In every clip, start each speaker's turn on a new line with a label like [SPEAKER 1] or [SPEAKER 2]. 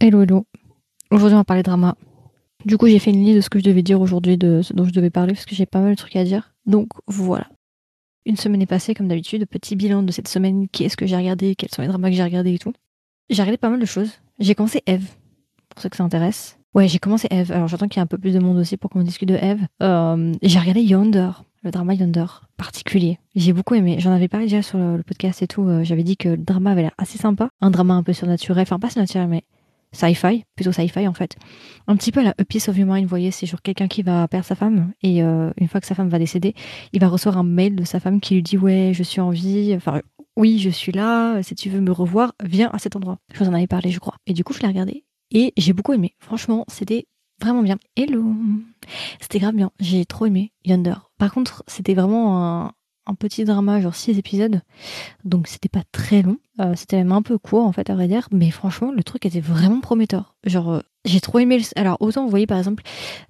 [SPEAKER 1] Hello, hello. Aujourd'hui, on va parler drama. Du coup, j'ai fait une liste de ce que je devais dire aujourd'hui, de ce dont je devais parler, parce que j'ai pas mal de trucs à dire. Donc, voilà. Une semaine est passée, comme d'habitude. Petit bilan de cette semaine. Qu'est-ce que j'ai regardé? Quels sont les dramas que j'ai regardés et tout. J'ai regardé pas mal de choses. J'ai commencé Eve, pour ceux que ça intéresse. Ouais, j'ai commencé Eve. Alors, j'attends qu'il y ait un peu plus de monde aussi pour qu'on discute de Eve. Euh, j'ai regardé Yonder, le drama Yonder, particulier. J'ai beaucoup aimé. J'en avais parlé déjà sur le, le podcast et tout. Euh, J'avais dit que le drama avait l'air assez sympa. Un drama un peu surnaturel. Enfin, pas surnaturel, mais sci-fi, plutôt sci-fi en fait. Un petit peu à la A Piece of Your Mind, vous voyez, c'est genre quelqu'un qui va perdre sa femme et euh, une fois que sa femme va décéder, il va recevoir un mail de sa femme qui lui dit ouais, je suis en vie, enfin oui, je suis là, si tu veux me revoir, viens à cet endroit. Je vous en avais parlé, je crois. Et du coup, je l'ai regardé et j'ai beaucoup aimé. Franchement, c'était vraiment bien. Hello C'était grave bien. J'ai trop aimé Yonder. Par contre, c'était vraiment un, un petit drama, genre 6 épisodes. Donc c'était pas très long. Euh, c'était même un peu court en fait à vrai dire. Mais franchement, le truc était vraiment prometteur. Genre, euh, j'ai trop aimé. Le... Alors autant vous voyez par exemple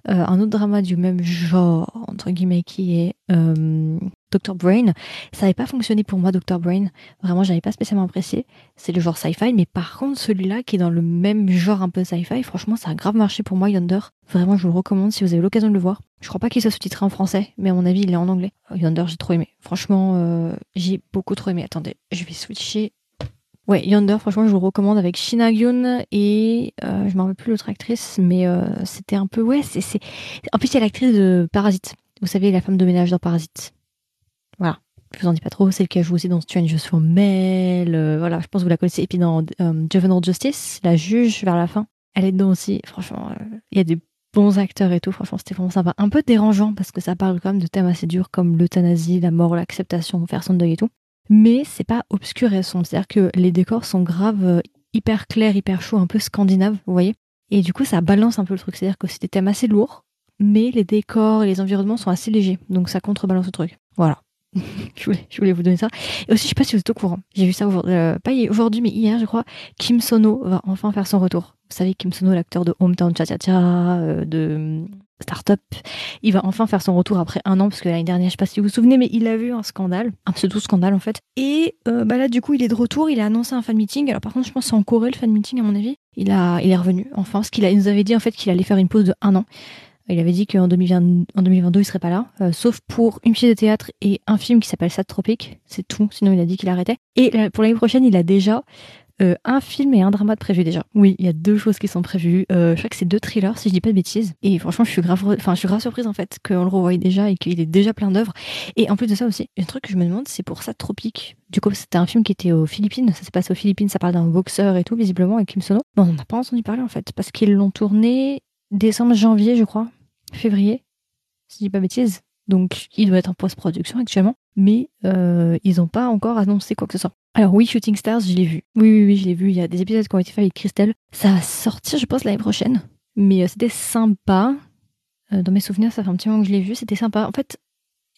[SPEAKER 1] euh, un autre drama du même genre entre guillemets qui est Dr Brain. Ça n'avait pas fonctionné pour moi Dr Brain. Vraiment, j'avais pas spécialement apprécié. C'est le genre sci-fi, mais par contre celui-là qui est dans le même genre un peu sci-fi, franchement, ça a grave marché pour moi Yonder. Vraiment, je vous le recommande si vous avez l'occasion de le voir. Je crois pas qu'il soit sous-titré en français, mais à mon avis, il est en anglais. Yonder, j'ai trop aimé. Franchement, euh, j'ai beaucoup trop aimé. Attendez, je vais switcher. Ouais, Yonder, franchement, je vous le recommande avec Shina Gyun et euh, je m'en rappelle plus l'autre actrice, mais euh, c'était un peu ouais, c'est c'est. En plus, a l'actrice de Parasite. Vous savez, la femme de ménage dans Parasite. Je vous en dis pas trop. Celle qui a joué aussi dans Strange for Mel. Euh, voilà, je pense que vous la connaissez. Et puis dans euh, Juvenile Justice, la juge vers la fin, elle est dedans aussi. Franchement, euh, il y a des bons acteurs et tout. Franchement, c'était vraiment sympa. Un peu dérangeant parce que ça parle quand même de thèmes assez durs comme l'euthanasie, la mort, l'acceptation, faire son deuil et tout. Mais c'est pas obscur et sombre. C'est-à-dire que les décors sont graves, euh, hyper clairs, hyper chauds, un peu scandinaves, vous voyez. Et du coup, ça balance un peu le truc. C'est-à-dire que c'est des thèmes assez lourds, mais les décors et les environnements sont assez légers. Donc ça contrebalance le truc. Voilà. je, voulais, vous donner ça. Et aussi, je sais pas si vous êtes au courant. J'ai vu ça aujourd'hui, euh, pas aujourd'hui, mais hier, je crois. Kim Sono va enfin faire son retour. Vous savez, Kim Sono, l'acteur de Hometown Cha Cha euh, de Startup, il va enfin faire son retour après un an, parce que l'année dernière, je sais pas si vous vous souvenez, mais il a vu un scandale, un pseudo scandale en fait. Et euh, bah là, du coup, il est de retour, il a annoncé un fan meeting. Alors par contre, je pense que c'est en Corée le fan meeting, à mon avis. Il, a, il est revenu, enfin, parce qu'il nous avait dit en fait qu'il allait faire une pause de un an. Il avait dit qu'en 2020 en 2022, il serait pas là, euh, sauf pour une pièce de théâtre et un film qui s'appelle Sad Tropic. C'est tout. Sinon, il a dit qu'il arrêtait. Et euh, pour l'année prochaine, il a déjà euh, un film et un drama de prévu déjà. Oui, il y a deux choses qui sont prévues. Je crois que c'est deux thrillers, si je dis pas de bêtises. Et franchement, je suis grave, enfin, je suis grave surprise en fait qu'on le revoie déjà et qu'il est déjà plein d'œuvres. Et en plus de ça aussi, un truc que je me demande, c'est pour ça Tropique. Du coup, c'était un film qui était aux Philippines. Ça s'est passé aux Philippines. Ça parle d'un boxeur et tout, visiblement, avec Kim Sono. Bon, on n'a pas entendu parler en fait, parce qu'ils l'ont tourné décembre, janvier, je crois, février, si je dis pas de bêtises. Donc, il doit être en post-production actuellement, mais euh, ils n'ont pas encore annoncé quoi que ce soit. Alors oui, Shooting Stars, je l'ai vu. Oui, oui, oui, je l'ai vu. Il y a des épisodes qui ont été faits avec Christelle. Ça va sortir, je pense, l'année prochaine. Mais euh, c'était sympa. Euh, dans mes souvenirs, ça fait un petit moment que je l'ai vu. C'était sympa. En fait,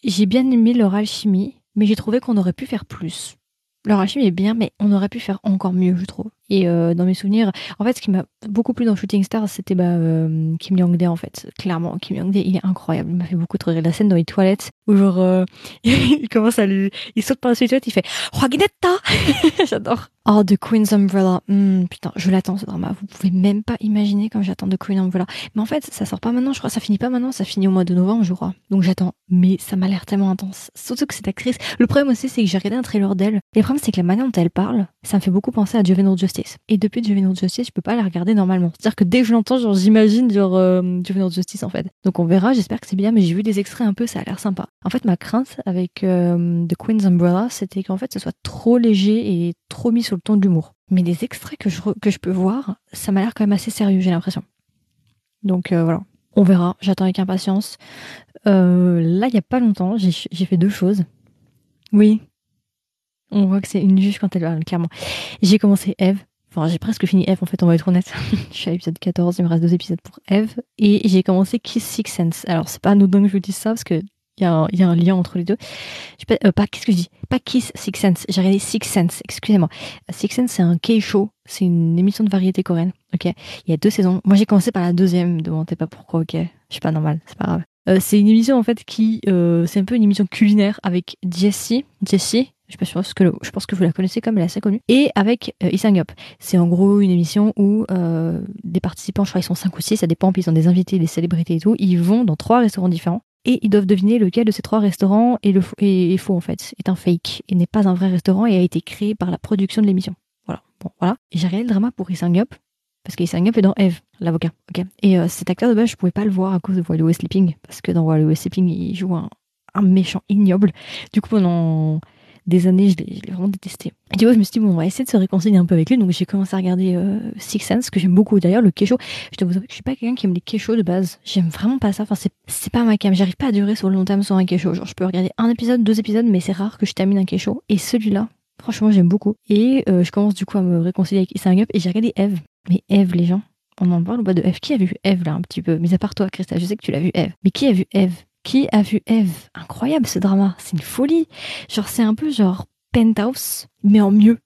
[SPEAKER 1] j'ai bien aimé leur alchimie, mais j'ai trouvé qu'on aurait pu faire plus. Leur alchimie est bien, mais on aurait pu faire encore mieux, je trouve. Et euh, dans mes souvenirs, en fait, ce qui m'a beaucoup plu dans Shooting Stars, c'était bah, euh, Kim Young-dae, en fait. Clairement, Kim Young-dae, il est incroyable. Il m'a fait beaucoup trop rire. La scène dans les toilettes, où genre, euh, il commence à lui... Il saute par-dessus les il fait « Roginetta !» J'adore. Oh, The Queen's Umbrella. Hmm, putain, je l'attends, ce drama. Vous pouvez même pas imaginer comme j'attends The Queen's Umbrella. Mais en fait, ça sort pas maintenant, je crois. Ça finit pas maintenant, ça finit au mois de novembre, je crois. Donc j'attends. Mais ça m'a l'air tellement intense. Surtout que cette actrice... Le problème aussi, c'est que j'ai regardé un trailer d'elle. Le problème, c'est que la manière dont elle parle, ça me fait beaucoup penser à Juvenile Justice. Et depuis Juvenile Justice, je peux pas la regarder normalement. C'est-à-dire que dès que je l'entends, genre, j'imagine, genre, euh, Juvenile Justice, en fait. Donc on verra, j'espère que c'est bien, mais j'ai vu des extraits un peu, ça a l'air sympa. En fait, ma crainte avec euh, The Queen's Umbrella, c'était qu'en fait, ce soit trop léger et trop mis sur le ton de l'humour. Mais des extraits que je, que je peux voir, ça m'a l'air quand même assez sérieux, j'ai l'impression. Donc euh, voilà. On verra, j'attends avec impatience. Euh, là, il y a pas longtemps, j'ai fait deux choses. Oui. On voit que c'est une juge quand elle parle, clairement. J'ai commencé Eve. Enfin, j'ai presque fini Eve, en fait, on va être honnête. je suis à l'épisode 14, il me reste deux épisodes pour Eve. Et j'ai commencé Kiss Six Sense. Alors, c'est pas anodin que je vous dise ça, parce que il y, a un- y a un lien entre les deux. Je pas, euh, pas qu'est-ce que je dis? Pas Kiss Six Sense. J'ai regardé Six Sense. Excusez-moi. Six Sense, c'est un K-show. C'est une émission de variété coréenne. Ok? Il y a deux saisons. Moi, j'ai commencé par la deuxième. Ne demandez pas pourquoi. Ok? Je suis pas normale. C'est pas grave. Euh, c'est une émission en fait qui, euh, c'est un peu une émission culinaire avec Jessie, Jessie, je suis pas sûre que je pense que vous la connaissez comme elle est assez connue, et avec euh, Isang Up. C'est en gros une émission où euh, des participants, je crois ils sont 5 ou 6, ça dépend, puis ils ont des invités, des célébrités et tout, ils vont dans trois restaurants différents et ils doivent deviner lequel de ces trois restaurants est, le faux, en fait, est un fake et n'est pas un vrai restaurant et a été créé par la production de l'émission. Voilà, bon voilà. J'ai regardé le drama pour Isang Parce qu'Isang Up est dans Eve, l'avocat. Ok. Et euh, cet acteur de base, je pouvais pas le voir à cause de West Sleeping parce que dans West Sleeping, il joue un, un méchant ignoble. Du coup, pendant des années, je l'ai, vraiment détesté. Et du coup, je me suis dit, bon, on va essayer de se réconcilier un peu avec lui. Donc, j'ai commencé à regarder euh, Six Sense, que j'aime beaucoup. D'ailleurs, le Kesho, je dois vous je suis pas quelqu'un qui aime les Kesho de base. J'aime vraiment pas ça. Enfin, c'est, pas ma cam. J'arrive pas à durer sur le long terme sur un Kesho. Genre, je peux regarder un épisode, deux épisodes, mais c'est rare que je termine un Kesho. Et celui-là, franchement, j'aime beaucoup. Et euh, je commence du coup à me réconcilier avec Isang Up. Et j'ai regardé Eve. Mais Eve, les gens, on en parle ou pas de Eve Qui a vu Eve là un petit peu? Mais à part toi, Christa, je sais que tu l'as vu Eve. Mais qui a vu Eve Qui a vu Eve Incroyable ce drama. C'est une folie. Genre, c'est un peu genre Penthouse, mais en mieux.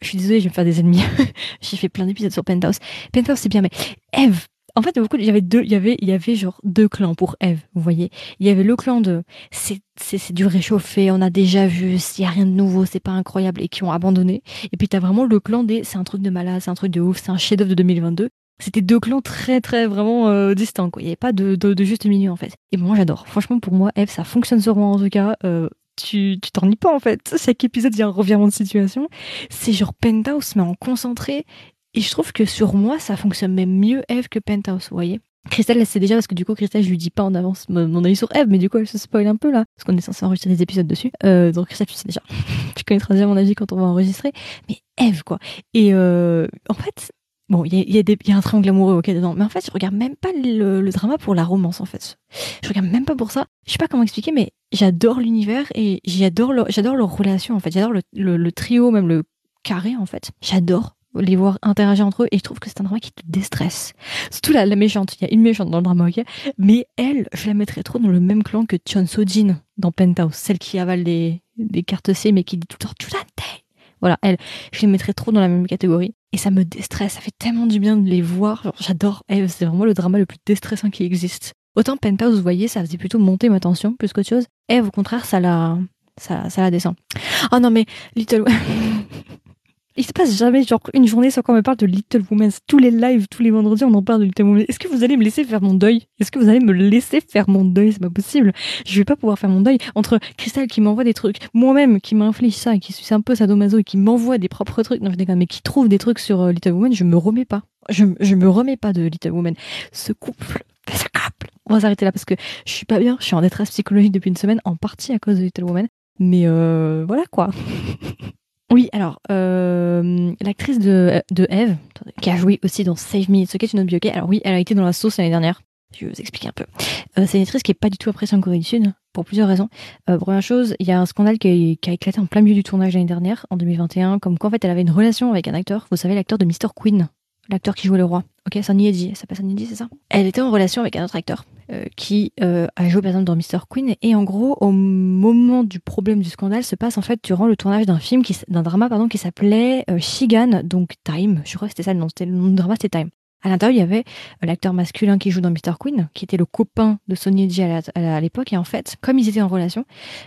[SPEAKER 1] Je suis désolée, je vais me faire des ennemis. J'ai fait plein d'épisodes sur Penthouse. Penthouse, c'est bien, mais Eve. En fait, il y avait deux, il y avait, il y avait genre deux clans pour Eve, vous voyez. Il y avait le clan de, c'est, c'est, c'est du réchauffé, on a déjà vu, s'il y a rien de nouveau, c'est pas incroyable, et qui ont abandonné. Et puis t'as vraiment le clan des, c'est un truc de malade, c'est un truc de ouf, c'est un chef-d'œuvre de 2022. C'était deux clans très, très, vraiment euh, distincts, quoi. Il y avait pas de, de, de juste milieu, en fait. Et moi, j'adore. Franchement, pour moi, Eve, ça fonctionne moi, en tout cas. Euh, tu tu t'ennuies pas en fait. Chaque épisode, il y a un revirement de situation. C'est genre Penthouse, mais en concentré. Et je trouve que sur moi, ça fonctionne même mieux Eve que Penthouse, vous voyez. Christelle, elle sait déjà parce que du coup, Christelle, je lui dis pas en avance mon, avis sur Eve, mais du coup, elle se spoil un peu là, parce qu'on est censé enregistrer des épisodes dessus. Euh, donc Christelle, tu sais déjà, tu connaîtras déjà mon avis quand on va enregistrer. Mais Eve, quoi. Et euh, en fait, bon, il y a, y, y a un triangle amoureux, ok, dedans, mais en fait, je regarde même pas le, le drama pour la romance, en fait. Je regarde même pas pour ça. Je sais pas comment expliquer, mais j'adore l'univers et j'adore leur, leur relation, en fait. J'adore le trio, même le carré, en fait. J'adore les voir interagir entre eux et je trouve que c'est un drama qui te déstresse. Surtout la, la méchante, il y a une méchante dans le drama, ok? Mais elle, je la mettrais trop dans le même clan que Chun So-jin dans Penthouse, celle qui avale des, cartes C mais qui dit tout le temps Chulante Voilà, elle, je les mettrais trop dans la même catégorie et ça me déstresse, ça fait tellement du bien de les voir. J'adore Eve, c'est vraiment le drama le plus déstressant qui existe. Autant Penthouse, vous voyez, ça faisait plutôt monter ma tension plus qu'autre chose. Eve, au contraire, ça la, ça, ça la descend. Oh non mais Little Il se passe jamais genre une journée sans qu'on me parle de Little Women. Tous les lives, tous les vendredis, on en parle de Little Women. Est-ce que vous allez me laisser faire mon deuil? Est-ce que vous allez me laisser faire mon deuil? C'est pas possible. Je vais pas pouvoir faire mon deuil entre Christelle qui m'envoie des trucs, moi-même qui m'inflige ça, et qui suis un peu sadomaso et qui m'envoie des propres trucs. Non, je déconne, mais qui trouve des trucs sur euh, Little Women, je me remets pas. Je, je me remets pas de Little Women. Ce couple, ce couple. On va s'arrêter là parce que je suis pas bien. Je suis en détresse psychologique depuis une semaine, en partie à cause de Little Women. Mais euh, voilà quoi. Oui, alors, euh, l'actrice de, de Eve, qui a joué aussi dans Save Me, Okay to Not Be Okay, alors oui, elle a été dans la sauce l'année dernière. Je vais vous expliquer un peu. Euh, c'est une actrice qui est pas du tout appréciée en Corée du Sud, pour plusieurs raisons. Euh, première chose, il y a un scandale qui a, éclaté en plein milieu du tournage l'année dernière, en 2021, comme quoi en fait elle avait une relation avec un acteur, vous savez, l'acteur de Mr. Queen, l'acteur qui jouait le roi. Ok, Sunny Eddy, elle s'appelle Sunny Eddy, c'est ça? Elle était en relation avec un autre acteur euh, qui euh, a joué par exemple dans Mr. Queen et en gros au moment du problème du scandale se passe en fait durant le tournage d'un film d'un drama pardon qui s'appelait euh, Shigan donc Time je crois que c'était ça le nom c'était le du drama c'était Time à l'intérieur il y avait l'acteur masculin qui joue dans Mr. Queen qui était le copain de Sonny Edgy à l'époque et en fait comme ils étaient en relation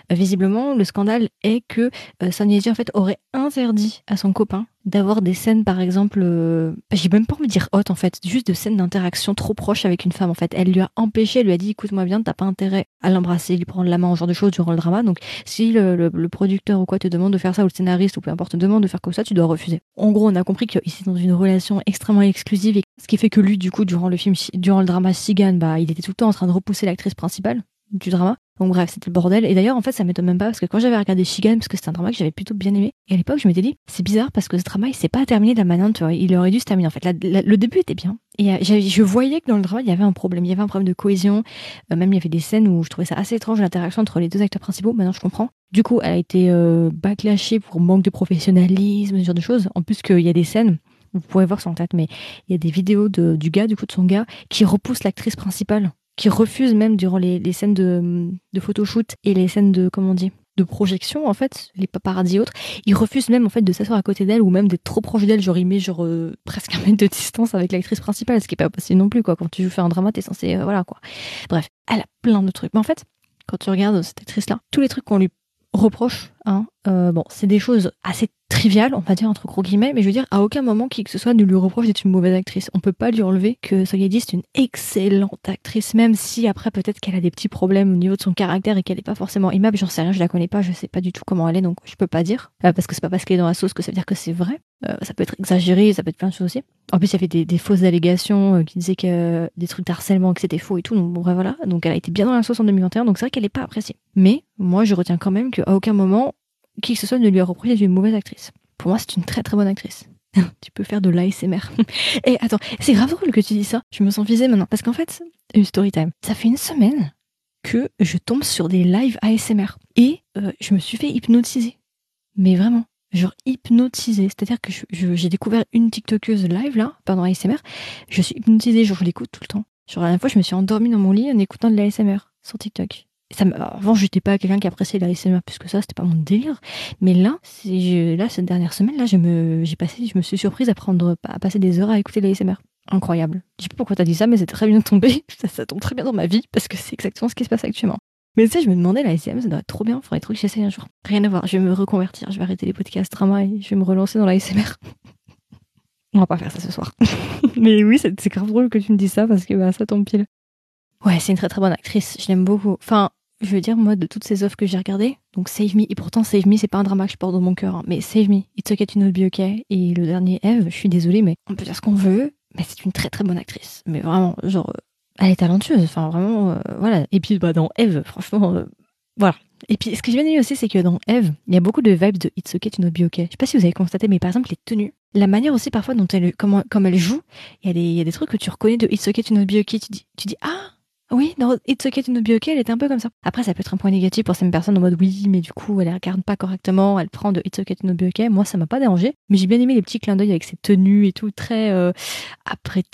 [SPEAKER 1] visiblement le scandale est que Sonny Edgy en fait aurait interdit à son copain d'avoir des scènes par exemple euh, j'ai même pas envie de dire haute en fait juste de scènes d'interaction trop proches avec une femme en fait. Elle lui a empêché elle lui a dit écoute-moi bien t'as pas intérêt à l'embrasser lui prendre la main ce genre de choses durant le drama. Donc si le, producteur ou quoi te demande de faire ça ou le scénariste ou peu importe te demande de faire comme ça tu dois refuser. En gros on a compris qu'ils étaient dans une relation extrêmement exclusive et ce qui fait que lui du coup durant le film durant le drama Sigan bah il était tout le temps en train de repousser l'actrice principale du drama donc bref, c'était le bordel. Et d'ailleurs, en fait, ça m'étonne même pas parce que quand j'avais regardé Shigan, parce que c'était un drama que j'avais plutôt bien aimé, et à l'époque, je m'étais dit, c'est bizarre parce que ce drama, il s'est pas terminé de la manière, tu il aurait dû se terminer. En fait, le début était bien. Et euh, je voyais que dans le drama, il y avait un problème. Il y avait un problème de cohésion. Euh, même, il y avait des scènes où je trouvais ça assez étrange, l'interaction entre les deux acteurs principaux. Maintenant, je comprends. Du coup, elle a été euh, backlashée pour manque de professionnalisme, ce genre de choses. En plus qu'il y a des scènes, vous pourrez voir sur tête, mais il y a des vidéos de, du gars, du coup, de son gars, qui repousse l'actrice principale qui refuse même durant les, scènes de, de photoshoot et les scènes de comment de projection en fait, les paparazzi et autres, ils refusent même en fait de s'asseoir à côté d'elle ou même d'être trop proche d'elle, genre il met genre euh, presque un mètre de distance avec l'actrice principale, ce qui est pas possible non plus quoi. Quand tu fais un drama, t'es censé euh, voilà quoi. Bref, elle a plein de trucs. Mais en fait, quand tu regardes cette actrice là, tous les trucs qu'on lui reproche, hein, euh, bon, c'est des choses assez triviales, on va dire entre gros guillemets, mais je veux dire, à aucun moment qui que ce soit ne lui reproche d'être une mauvaise actrice. On peut pas lui enlever que Soyedi c'est une excellente actrice, même si après peut-être qu'elle a des petits problèmes au niveau de son caractère et qu'elle est pas forcément aimable. J'en sais rien, je la connais pas, je sais pas du tout comment elle est, donc je peux pas dire euh, parce que c'est pas parce qu'elle est dans la sauce que ça veut dire que c'est vrai. Euh, ça peut être exagéré, ça peut être plein de choses aussi. En plus, il y avait des, des fausses allégations qui disaient que des trucs d'harcèlement, que c'était faux et tout. Donc bon, voilà. Donc elle a été bien dans la sauce en 2021. Donc c'est vrai qu'elle est pas appréciée. Mais moi, je retiens quand même qu'à aucun moment qui que ce soit ne lui a reproché d'être une mauvaise actrice. Pour moi, c'est une très très bonne actrice. tu peux faire de l'ASMR. Et attends, c'est grave drôle que tu dis ça. Je me sens visée maintenant. Parce qu'en fait, story time. Ça fait une semaine que je tombe sur des lives ASMR. Et euh, je me suis fait hypnotiser. Mais vraiment, genre hypnotisée. C'est-à-dire que j'ai découvert une TikTokeuse live là, pendant ASMR. Je suis hypnotisée, genre je l'écoute tout le temps. Genre la dernière fois, je me suis endormie dans mon lit en écoutant de l'ASMR sur TikTok ça avant j'étais pas quelqu'un qui appréciait la SMR plus ça c'était pas mon délire. Mais là cette dernière semaine là je me j'ai passé je me suis surprise à prendre à passer des heures à écouter la SMR incroyable. Je sais pas pourquoi t'as dit ça mais c'est très bien tombé. Ça, ça, tombe très bien dans ma vie parce que c'est exactement ce qui se passe actuellement. Mais tu sais je me demandais la SMR ça doit être trop bien faudrait trop que j'essaye un jour. Rien à voir je vais me reconvertir je vais arrêter les podcasts drama et je vais me relancer dans la SMR on va pas faire ça ce soir. Mais oui c'est grave drôle que tu me dis ça parce que bah, ça tombe pile. Ouais, c'est une très très bonne actrice. Je l'aime beaucoup. Enfin, je veux dire, moi, de toutes ces offres que j'ai regardées, donc Save Me, et pourtant Save Me, c'est pas un drama que je porte dans mon cœur, hein, mais Save Me, It's Okay to Not Be Okay, et le dernier Eve, je suis désolée, mais on peut dire ce qu'on veut, mais c'est une très très bonne actrice. Mais vraiment, genre, euh, elle est talentueuse, enfin vraiment, euh, voilà. Et puis, bah, dans Eve, franchement, euh, voilà. Et puis, ce que j'ai bien aimé aussi, c'est que dans Eve, il y a beaucoup de vibes de It's Okay to Not Be Okay. Je sais pas si vous avez constaté, mais par exemple, les tenues, la manière aussi parfois dont elle, comment, comme elle joue, il y, a des, y a des trucs que tu reconnais de It's Okay to Not Be Okay, tu dis, tu dis ah, oui, dans It's Okay to Not Be Okay, elle était un peu comme ça. Après, ça peut être un point négatif pour certaines personnes en mode oui, mais du coup, elle regarde pas correctement, elle prend de It's Okay to Not Be Okay. Moi, ça m'a pas dérangé, mais j'ai bien aimé les petits clins d'œil avec ses tenues et tout, très euh,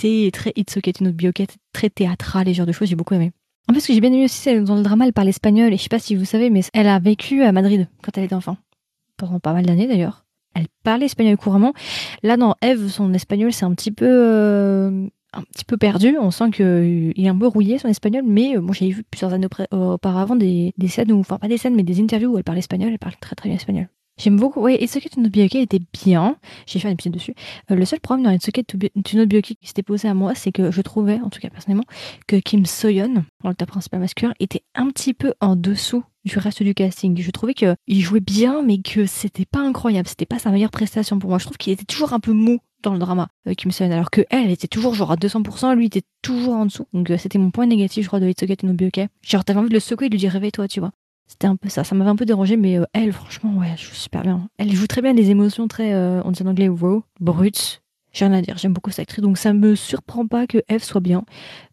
[SPEAKER 1] et très It's Okay to Not Be Okay, très théâtral et genre de choses, j'ai beaucoup aimé. En fait, ce que j'ai bien aimé aussi, c'est dans le drama, elle parle espagnol, et je sais pas si vous savez, mais elle a vécu à Madrid quand elle était enfant. Pendant pas mal d'années d'ailleurs. Elle parlait espagnol couramment. Là, dans Eve, son espagnol, c'est un petit peu. Euh, un petit peu perdu. On sent qu'il euh, est un peu rouillé son espagnol, mais moi euh, j'avais vu plusieurs années auparavant des, des scènes, ou enfin pas des scènes, mais des interviews où elle parle espagnol. Elle parle très très bien espagnol. J'aime beaucoup. Ouais, It's Okay était bien. J'ai fait un épisode dessus. Euh, le seul problème dans It's Okay to, qui s'était posé à moi, c'est que je trouvais, en tout cas personnellement, que Kim Soyeon, l'acteur principal masculin, était un petit peu en dessous du reste du casting. Je trouvais qu'il jouait bien, mais que c'était pas incroyable. C'était pas sa meilleure prestation pour moi. Je trouve qu'il était toujours un peu mou dans le drama, euh, Kim Soyeon, alors que elle, était toujours genre à 200%, lui était toujours en dessous. Donc euh, c'était mon point négatif, je crois, de It's Okay to Not Be Okay. Genre t'avais envie de le secouer et lui dire réveille-toi, tu vois. C'était un peu ça. Ça m'avait un peu dérangé, mais euh, elle, franchement, ouais, elle joue super bien. Elle joue très bien des émotions très, euh, on dit en anglais, raw, brutes. J'ai rien à dire, j'aime beaucoup cette actrice, donc ça me surprend pas que Eve soit bien.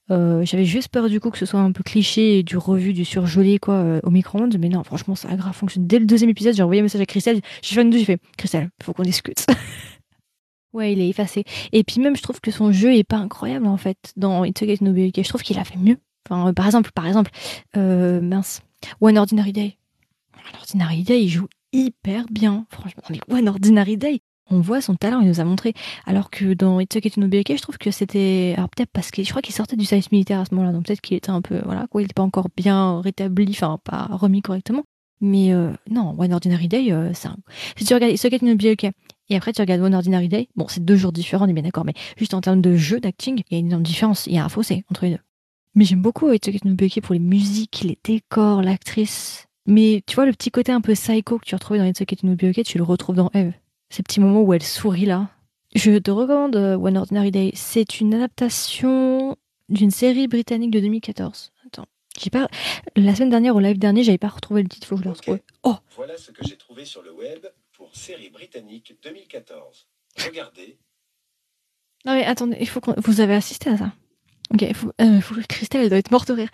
[SPEAKER 1] J'avais juste peur du coup que ce soit un peu cliché et du revu, du surgelé quoi au micro-ondes, mais non, franchement, ça a grave fonctionné. Dès le deuxième épisode, j'ai envoyé un message à Christelle, j'ai fait une deux, j'ai fait Christelle, faut qu'on discute. ouais, il est effacé. Et puis même, je trouve que son jeu est pas incroyable en fait dans It's Okay No Be Je trouve qu'il a fait mieux. Enfin, par exemple, par exemple, mince, One Ordinary Day. One Ordinary Day, il joue hyper bien. Franchement, mais One Ordinary Day, on voit son talent, il nous a montré. Alors que dans It's Not Be Okay, je trouve que c'était. Alors peut-être parce que je crois qu'il sortait du service militaire à ce moment-là, donc peut-être qu'il était un peu. Voilà, quoi, il n'était pas encore bien rétabli, enfin, pas remis correctement. Mais euh, non, One Ordinary Day, euh, un... Si tu regardes It's Not Be Okay, et après tu regardes One Ordinary Day, bon, c'est deux jours différents, on est bien d'accord, mais juste en termes de jeu, d'acting, il y a une énorme différence, il y a un fossé entre les deux. Mais j'aime beaucoup It's Be Okay pour les musiques, les décors, l'actrice. Mais tu vois, le petit côté un peu psycho que tu retrouvais dans It's Okay Okay, tu le retrouves dans Eve. Ces petits moments où elle sourit là. Je te recommande euh, One Ordinary Day. C'est une adaptation d'une série britannique de 2014. Attends. J'ai pas... La semaine dernière, au live dernier, j'avais pas retrouvé le titre, faut que je le retrouve. Oh
[SPEAKER 2] Voilà ce que j'ai trouvé sur le web série britannique 2014. Regardez.
[SPEAKER 1] Non mais attendez, il faut qu'on... Vous avez assisté à ça Ok, il faut, euh, Christelle, elle doit être morte de rire.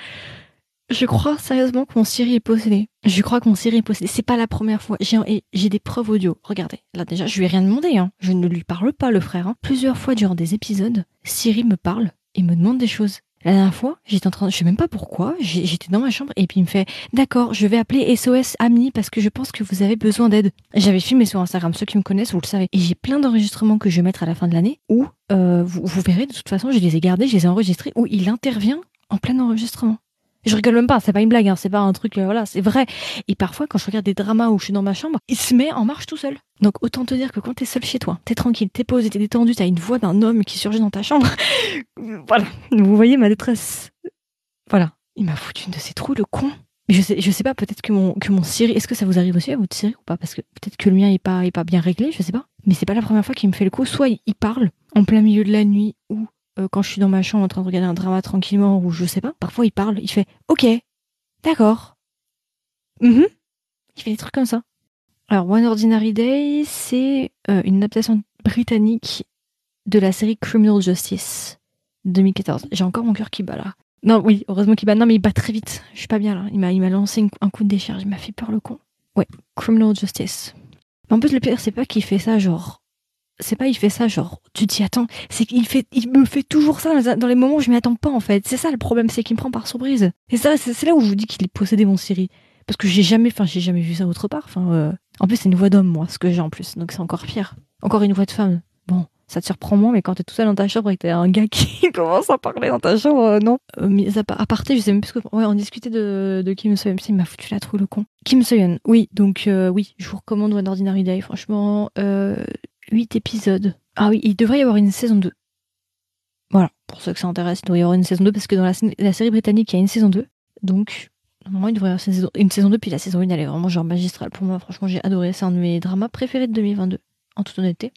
[SPEAKER 1] Je crois sérieusement que mon Siri est possédé. Je crois que mon Siri est possédé. C'est pas la première fois. J'ai, j'ai des preuves audio. Regardez. Là, déjà, je lui ai rien demandé, hein. Je ne lui parle pas, le frère, hein. Plusieurs fois durant des épisodes, Siri me parle et me demande des choses. La dernière fois, j'étais en train, je sais même pas pourquoi, j'étais dans ma chambre et puis il me fait, d'accord, je vais appeler SOS Ami parce que je pense que vous avez besoin d'aide. J'avais filmé sur Instagram, ceux qui me connaissent, vous le savez. Et j'ai plein d'enregistrements que je vais mettre à la fin de l'année où, euh, vous, vous verrez, de toute façon, je les ai gardés, je les ai enregistrés, où il intervient en plein enregistrement. Je rigole même pas, c'est pas une blague, hein, c'est pas un truc, euh, voilà, c'est vrai. Et parfois, quand je regarde des dramas où je suis dans ma chambre, il se met en marche tout seul. Donc autant te dire que quand t'es seul chez toi, t'es tranquille, t'es posé, t'es détendu, t'as une voix d'un homme qui surgit dans ta chambre. voilà, vous voyez ma détresse. Voilà, il m'a foutu une de ses trous, le con. Je sais, je sais pas, peut-être que mon, que mon Siri, est-ce que ça vous arrive aussi à votre Siri ou pas? Parce que peut-être que le mien est pas, est pas bien réglé, je sais pas. Mais c'est pas la première fois qu'il me fait le coup. Soit il parle en plein milieu de la nuit ou euh, quand je suis dans ma chambre en train de regarder un drama tranquillement ou je sais pas. Parfois il parle, il fait OK, d'accord. Mhm. Il fait des trucs comme ça. Alors One Ordinary Day, c'est euh, une adaptation britannique de la série Criminal Justice 2014. J'ai encore mon cœur qui bat là. Non, oui, heureusement qu'il bat. Non, mais il bat très vite. Je suis pas bien là. Il m'a, lancé un coup de décharge. Il m'a fait peur le con. Ouais, Criminal Justice. En plus, le pire, c'est pas qu'il fait ça genre. C'est pas il fait ça genre. Tu t'y attends. C'est qu'il fait, il me fait toujours ça dans les- moments où je m'y attends pas en fait. C'est ça le problème, c'est qu'il me prend par surprise. Et ça, c'est, là où je vous dis qu'il est possédé mon Siri. Parce que j'ai jamais, enfin, j'ai jamais vu ça autre part. Euh, en plus, c'est une voix d'homme, moi, ce que j'ai en plus. Donc c'est encore pire. Encore une voix de femme. Bon, ça te surprend moins, mais quand t'es tout seul dans ta chambre et que t'as un gars qui commence à parler dans ta chambre, euh, non. Euh, mais à, à parté, je sais même plus ce que. Ouais, on discutait de, de Kim Soyeon. Il m'a foutu la trouille, le con. Kim Soyeon, oui, donc oui, je vous recommande One Ordinary Day. Franchement, euh, 8 épisodes. Ah oui, il devrait y avoir une saison 2. Voilà, pour ceux que ça intéresse, il devrait y avoir une saison 2 parce que dans la, sé- la série britannique, il y a une saison 2. Donc, normalement, il devrait y avoir une saison, une saison 2. Puis la saison 1, elle est vraiment genre magistrale pour moi. Franchement, j'ai adoré. C'est un de mes dramas préférés de 2022, en toute honnêteté.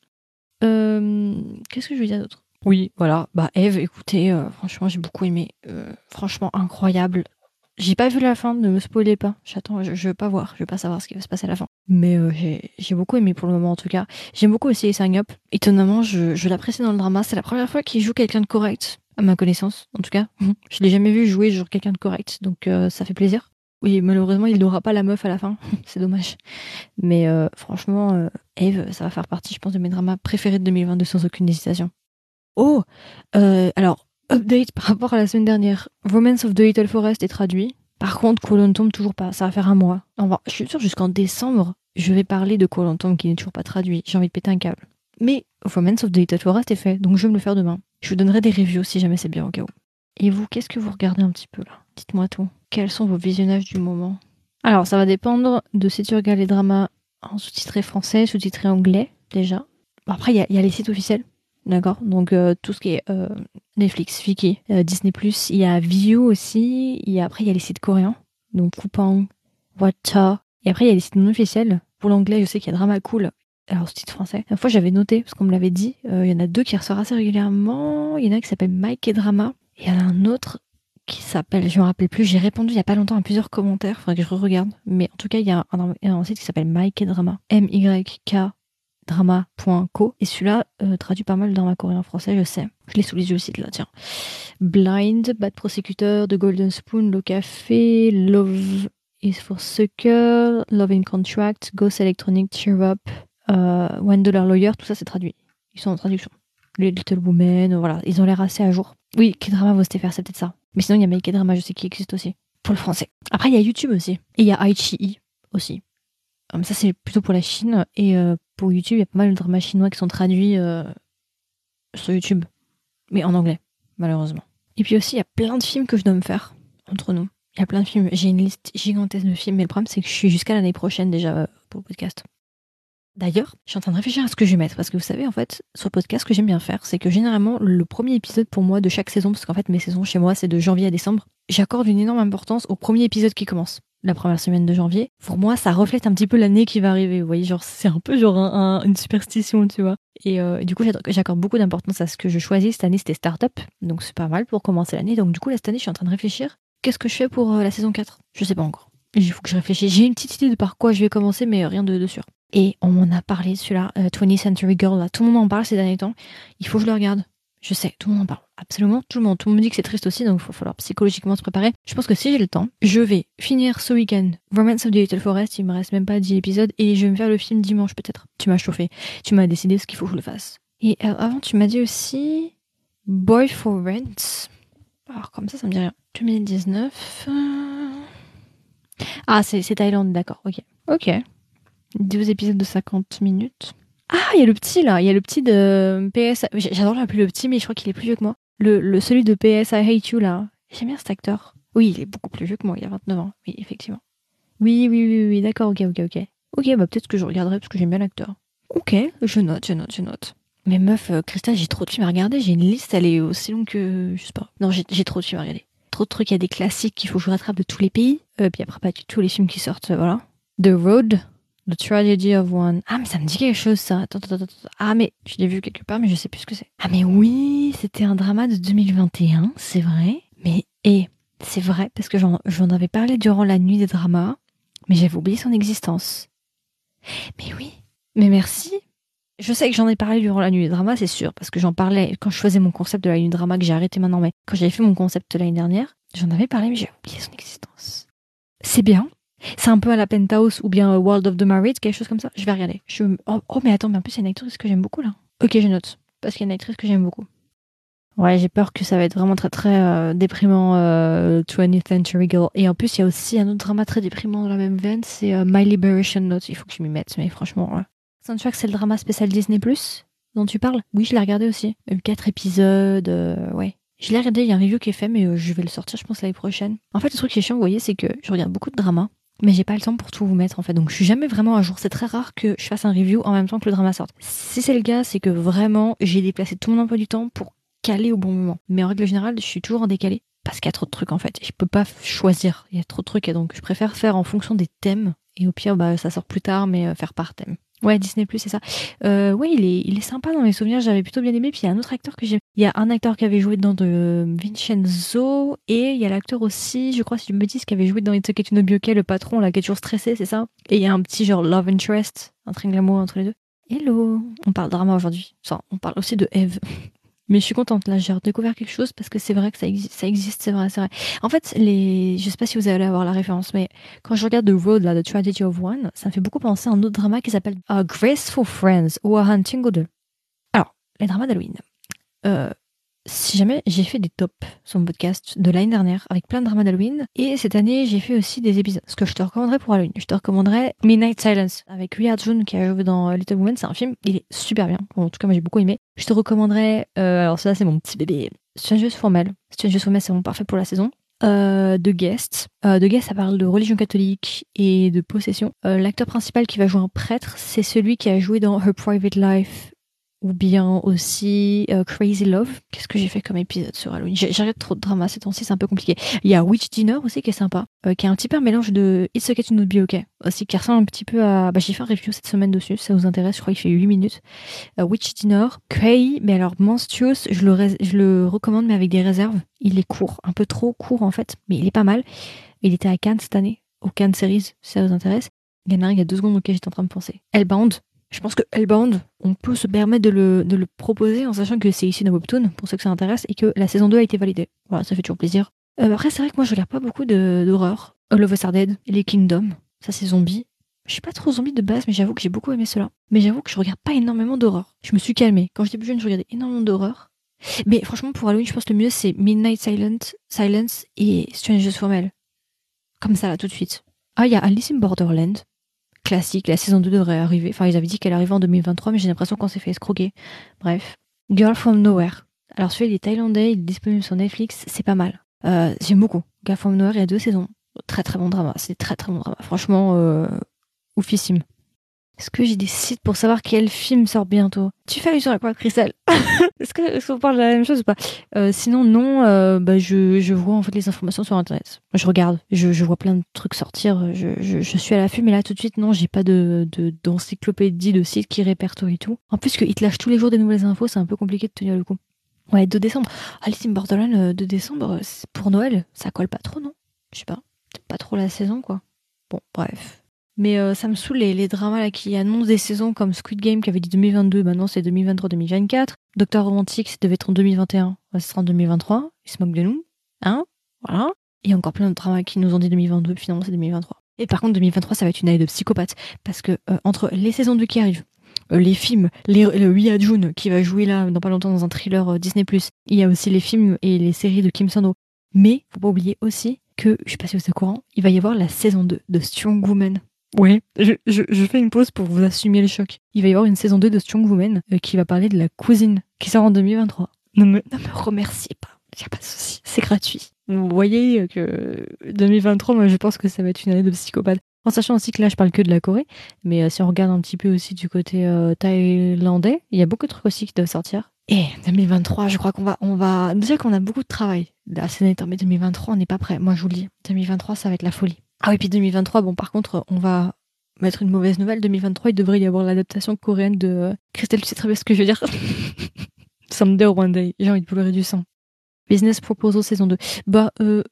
[SPEAKER 1] Euh, Qu'est-ce que je veux dire d'autre? Oui, voilà. Bah, Eve, écoutez, euh, franchement, j'ai beaucoup aimé. Euh, franchement, incroyable. J'ai pas vu la fin, ne me spoilez pas. J'attends, je, je veux pas voir, je veux pas savoir ce qui va se passer à la fin. Mais euh, j'ai j'ai beaucoup aimé pour le moment en tout cas. J'aime beaucoup aussi Sang Up. Étonnamment, je, je l'apprécie dans le drama. C'est la première fois qu'il joue quelqu'un de correct, à ma connaissance, en tout cas. Je l'ai jamais vu jouer genre quelqu'un de correct, donc euh, ça fait plaisir. Oui, malheureusement, il n'aura pas la meuf à la fin. C'est dommage. Mais euh, franchement, euh, Eve, ça va faire partie, je pense, de mes dramas préférés de 2022 sans aucune hésitation. Oh euh, Alors, update par rapport à la semaine dernière. Romance of the Little Forest est traduit. Par contre, Colon tombe toujours pas. Ça va faire un mois. Va- je suis sûre, jusqu'en décembre, je vais parler de Colon tombe qui n'est toujours pas traduit. J'ai envie de péter un câble. Mais Romance of the Little Forest est fait, donc je vais me le faire demain. Je vous donnerai des reviews si jamais c'est bien au cas où. Et vous, qu'est-ce que vous regardez un petit peu là? Dites-moi tout. Quels sont vos visionnages du moment? Alors, ça va dépendre de si tu regardes les dramas en sous-titré français, sous-titré anglais, déjà. Bon, Après, il y a les sites officiels, d'accord Donc, euh, tout ce qui est euh, Netflix, Viki, euh, Disney+, il y a View aussi, il a, après, il y a les sites coréens, donc Coupang, Wata, et après, il y a les sites non officiels. Pour l'anglais, je sais qu'il y a Drama Cool, alors sous-titre français. La fois, j'avais noté, parce qu'on me l'avait dit, euh, il y en a deux qui ressortent assez régulièrement. Il y en a un qui s'appelle Mike et Drama, et il y en a un autre qui s'appelle, je me rappelle plus, j'ai répondu il y a pas longtemps à plusieurs commentaires, faudrait que je regarde. Mais en tout cas, il y a un site qui s'appelle Mike et Drama. M-Y-K drama.co. Et celui-là euh, traduit pas mal dans ma coréen en français, je sais. Je l'ai sous les yeux le site là, tiens. Blind, Bad Prosecutor, The Golden Spoon, Le Café, Love is for Sucker, Love in Contract, Ghost Electronic, Cheer Up, euh, One Dollar Lawyer, tout ça c'est traduit. Ils sont en traduction. Les Little Women, voilà, ils ont l'air assez à jour. Oui, K-Drama vous faire, c'est peut-être ça. Mais sinon, il y a Make Drama, je sais qui existe aussi. Pour le français. Après, il y a YouTube aussi. Et il y a Aichi aussi. Ça, c'est plutôt pour la Chine. Et euh, pour YouTube, il y a pas mal de dramas chinois qui sont traduits euh, sur YouTube. Mais en anglais, malheureusement. Et puis aussi, il y a plein de films que je dois me faire, entre nous. Il y a plein de films. J'ai une liste gigantesque de films, mais le problème, c'est que je suis jusqu'à l'année prochaine déjà euh, pour le podcast. D'ailleurs, je suis en train de réfléchir à ce que je vais mettre, parce que vous savez, en fait, sur le podcast, ce que j'aime bien faire, c'est que généralement, le premier épisode pour moi de chaque saison, parce qu'en fait, mes saisons chez moi, c'est de janvier à décembre, j'accorde une énorme importance au premier épisode qui commence. La première semaine de janvier. Pour moi, ça reflète un petit peu l'année qui va arriver. Vous voyez, genre, c'est un peu genre un- un- une superstition, tu vois. Et euh, du coup, j'accorde beaucoup d'importance à ce que je choisis. Cette année, c'était Startup. Donc, c'est pas mal pour commencer l'année. Donc, du coup, là, cette année, je suis en train de réfléchir. Qu'est-ce que je fais pour euh, la saison 4 Je sais pas encore. Il faut que je réfléchisse. J'ai une petite idée de par quoi je vais commencer, mais rien de, sûr. Et on m'en a parlé, celui-là, euh, 20th Century Girl. Tout le monde en parle ces derniers temps. Il faut que je le regarde. Je sais, tout le monde en parle. Absolument tout le monde. Tout le monde dit que c'est triste aussi, donc il va falloir psychologiquement se préparer. Je pense que si j'ai le temps, je vais finir ce week-end Romance of the Little Forest. Il me reste même pas 10 épisodes et je vais me faire le film dimanche peut-être. Tu m'as chauffé. Tu m'as décidé ce qu'il faut que je le fasse. Et euh, avant, tu m'as dit aussi Boy for Rent. Alors, comme ça, ça me dit rien. 2019. euh, Ah, c'est Thaïlande, d'accord, ok. Ok. 12 épisodes de 50 minutes. Ah, il y a le petit là, il y a le petit de PS. J'adore l'appeler le petit, mais je crois qu'il est plus vieux que moi. Le, le celui de PS I Hate You là. J'aime bien cet acteur. Oui, il est beaucoup plus vieux que moi, il a 29 ans. Oui, effectivement. Oui, oui, oui, oui, d'accord, ok, ok, ok. Ok, bah peut-être que je regarderai parce que j'aime bien l'acteur. Ok, je note, je note, je note. Mais meuf, euh, Christa, j'ai trop de films à regarder. J'ai une liste, elle est aussi longue que. Je sais pas. Non, j'ai j'ai trop de films à regarder. Trop de trucs, il y a des classiques qu'il faut que je rattrape de tous les pays. Euh, puis après, pas du tout les films qui sortent, euh, voilà. The Road, The Tragedy of One. Ah, mais ça me dit quelque chose, ça. Attends, attends, attends. Ah, mais je l'ai vu quelque part, mais je sais plus ce que c'est. Ah, mais oui, c'était un drama de 2021, c'est vrai. Mais, et, c'est vrai, parce que j'en avais parlé durant la nuit des dramas, mais j'avais oublié son existence. Mais oui, mais merci. Je sais que j'en ai parlé durant la nuit des dramas, c'est sûr, parce que j'en parlais quand je faisais mon concept de la nuit des dramas que j'ai arrêté maintenant, mais quand j'avais fait mon concept l'année dernière, j'en avais parlé, mais j'ai oublié son existence. C'est bien. C'est un peu à la Penthouse ou bien euh, World of the Married, quelque chose comme ça. Je vais regarder. Oh, oh, mais attends, mais en plus, il y a une actrice que j'aime beaucoup là. Ok, je note. Parce qu'il y a une actrice que j'aime beaucoup. Ouais, j'ai peur que ça va être vraiment très très euh, déprimant, euh, 20th Century Girl. Et en plus, il y a aussi un autre drama très déprimant dans la même veine, c'est euh, My Liberation Note. Il faut que je m'y mette, mais franchement, ouais. C'est le drama spécial Disney Plus dont tu parles? Oui, je l'ai regardé aussi. Quatre épisodes, ouais. Je l'ai regardé, il y a un review qui est fait, mais je vais le sortir, je pense, l'année prochaine. En fait, le truc qui est chiant, vous voyez, c'est que je regarde beaucoup de dramas, mais j'ai pas le temps pour tout vous mettre, en fait. Donc, je suis jamais vraiment à jour. C'est très rare que je fasse un review en même temps que le drama sorte. Si c'est le cas, c'est que vraiment, j'ai déplacé tout mon emploi du temps pour caler au bon moment. Mais en règle générale, je suis toujours en décalé parce qu'il y a trop de trucs, en fait. Je peux pas choisir. Il y a trop de trucs, et donc je préfère faire en fonction des thèmes. Et au pire, bah, ça sort plus tard, mais euh, faire par thème. Ouais, Disney Plus, c'est ça. Euh, ouais, il est, il est sympa dans mes souvenirs. J'avais plutôt bien aimé. Puis il y a un autre acteur que j'aime. Il y a un acteur qui avait joué dans de Vincenzo et il y a l'acteur aussi, je crois, si je me dis, qui avait joué dans It's Okay Be Okay, le patron là, qui est toujours stressé, c'est ça. Et il y a un petit genre love interest, un triangle amoureux entre les deux. Hello, on parle drama aujourd'hui. Ça, on parle aussi de Eve. Mais je suis contente là, j'ai redécouvert quelque chose parce que c'est vrai que ça existe, c'est vrai, c'est vrai. En fait, les, je sais pas si vous allez avoir la référence, mais quand je regarde The Road, là, The Tragedy of One, ça me fait beaucoup penser à un autre drama qui s'appelle uh, Graceful Friends ou A Hunting of the. Alors, les dramas d'Halloween. Euh, si jamais j'ai fait des tops sur mon podcast de l'année dernière avec plein de dramas d'Halloween et cette année j'ai fait aussi des épisodes. Ce que je te recommanderais pour Halloween, je te recommanderais Midnight Silence avec Rhea June qui a joué dans Little Women. C'est un film, il est super bien. En tout cas, moi j'ai beaucoup aimé. Je te recommanderais, euh, alors ça c'est mon petit bébé, Strangers Formel. Strangers Formel c'est bon parfait pour la saison. Euh, de Guest. Euh, de Guest, ça parle de religion catholique et de possession. Euh, L'acteur principal qui va jouer un prêtre, c'est celui qui a joué dans Her Private Life ou bien aussi euh, Crazy Love. Qu'est-ce que j'ai fait comme épisode sur Halloween? Regardé trop de dramas ces temps-ci, c'est un peu compliqué. Il y a Witch Dinner aussi qui est sympa, euh, qui est un petit peu un mélange de It's Okay to Not Be Okay aussi, qui ressemble un petit peu à. Bah, j'ai fait un review cette semaine dessus, si ça vous intéresse. Je crois qu'il fait 8 minutes. Euh, Witch Dinner, Cray, mais alors Monstrous, je le, rés- je le recommande, mais avec des réserves. Il est court, un peu trop court en fait, mais il est pas mal. Il était à Cannes cette année, au Cannes Series, si ça vous intéresse. Il y en a un il y a deux secondes auquel j'étais en train de penser. Hellbound, je pense que Hellbound, on peut se permettre de le, proposer en sachant que c'est ici dans Webtoon, pour ceux que ça intéresse, et que la saison 2 a été validée. Voilà, ça fait toujours plaisir. Euh, après, c'est vrai que moi, je regarde pas beaucoup d'horreur. All of Us Are Dead, les Kingdom, ça c'est zombie. Je suis pas trop zombie de base, mais j'avoue que j'ai beaucoup aimé cela. Mais j'avoue que je regarde pas énormément d'horreur. Je me suis calmée. Quand j'étais plus jeune, je regardais énormément d'horreur. Mais franchement, pour Halloween, je pense que le mieux, c'est Midnight Silent, Silence et Strangers Formel. Comme ça, là, tout de suite. Ah, il y a Alice in Borderland classique. La saison 2 devrait arriver. Enfin, ils avaient dit qu'elle arrivait en 2023, mais j'ai l'impression qu'on s'est fait escroquer. Bref. Girl from Nowhere. Alors, celui-là, il est thaïlandais, il est disponible sur Netflix. C'est pas mal. Euh, J'aime beaucoup. Girl from Nowhere, il y a deux saisons. Très, très bon drama. C'est très, très bon drama. Franchement, euh, oufissime. Est-ce que j'ai des sites pour savoir quel film sort bientôt? Tu fais allusion à quoi, Christelle? Est-ce que- qu'on parle de la même chose ou pas? Euh, Sinon, non. euh, bah, je, vois en fait les informations sur Internet. Je regarde. Je, vois plein de trucs sortir. Je, suis à l'affût, mais là tout de suite, non, j'ai pas de de- d'encyclopédie de, sites qui répertorient tout. En plus, qu'ils te lâchent tous les jours des nouvelles infos, c'est un peu compliqué de tenir le coup. Ouais, 2 décembre. Alice in Borderland, euh, 2 décembre, euh, c'est pour Noël, ça colle pas trop, non? Je sais pas. C'est pas trop la saison, quoi. Bon, bref. Mais euh, ça me saoule les, dramas qui annoncent des saisons comme Squid Game qui avait dit 2022, maintenant c'est 2023-2024. Docteur Romantique, ça devait être en 2021, ouais, ce sera en 2023. Ils se moquent de nous, hein? Voilà. Et encore plein de dramas qui nous ont dit 2022, finalement c'est 2023. Et par contre 2023, ça va être une année de psychopathe parce que euh, entre les saisons 2 qui arrivent, euh, les films, le 8 June qui va jouer là dans pas longtemps dans un thriller Disney+. Il y a aussi les films et les séries de Kim Sano. Mais faut pas oublier aussi que, je sais pas si vous êtes au courant, il va y avoir la saison 2 de Strong Woman. Ouais, je, je, fais une pause pour vous assumer le choc. Il va y avoir une saison 2 de Strong Woman euh, qui va parler de la cousine qui sort en 2023. Ne me, ne me remerciez pas. Y a pas de souci. C'est gratuit. Vous voyez que 2023, moi, je pense que ça va être une année de psychopathe. En sachant aussi que là, je parle que de la Corée, mais euh, si on regarde un petit peu aussi du côté euh, thaïlandais, il y a beaucoup de trucs aussi qui doivent sortir. Et 2023, je crois qu'on va, on va, déjà qu'on a beaucoup de travail. Là, c'est net, mais 2023, on n'est pas prêt. Moi, je vous le dis. 2023, ça va être la folie. Ah oui, puis 2023, bon, par contre, on va mettre une mauvaise nouvelle. 2023, il devrait y avoir l'adaptation coréenne de euh, Christelle, tu sais très bien ce que je veux dire. Someday or one day. J'ai envie de pleurer du sang. Business Proposal saison 2. Bah, euh,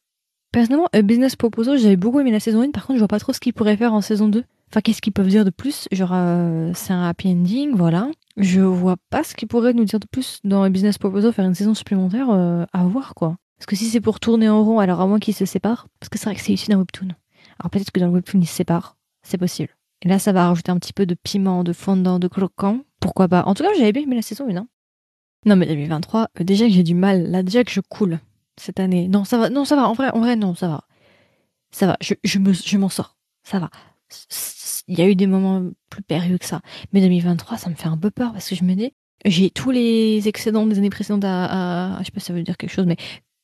[SPEAKER 1] personnellement, euh, Business Proposal, j'avais beaucoup aimé la saison 1. Par contre, je vois pas trop ce qu'ils pourraient faire en saison 2. Enfin, qu'est-ce qu'ils peuvent dire de plus? Genre, euh, c'est un happy ending, voilà. Je vois pas ce qu'ils pourraient nous dire de plus dans Business Proposal, faire une saison supplémentaire à voir, quoi. Parce que si c'est pour tourner en rond, alors à moins qu'ils se séparent, parce que c'est vrai que c'est issu d'un webtoon. Alors peut-être que dans le webtoon, ils se séparent. C'est possible. Et là, ça va rajouter un petit peu de piment, de fondant, de croquant. Pourquoi pas? En tout cas, j'avais bien aimé la saison 1. Hein. Non, mais 2023, euh, déjà que j'ai du mal, là, déjà que je coule cette année. Non, ça va, non, ça va, en vrai, en vrai, non, ça va. Ça va, je, je me, je m'en sors. Ça va. Il y a eu des moments plus périlleux que ça. Mais 2023, ça me fait un peu peur parce que je me dis, j'ai tous les excédents des années précédentes à, à, je sais pas si ça veut dire quelque chose, mais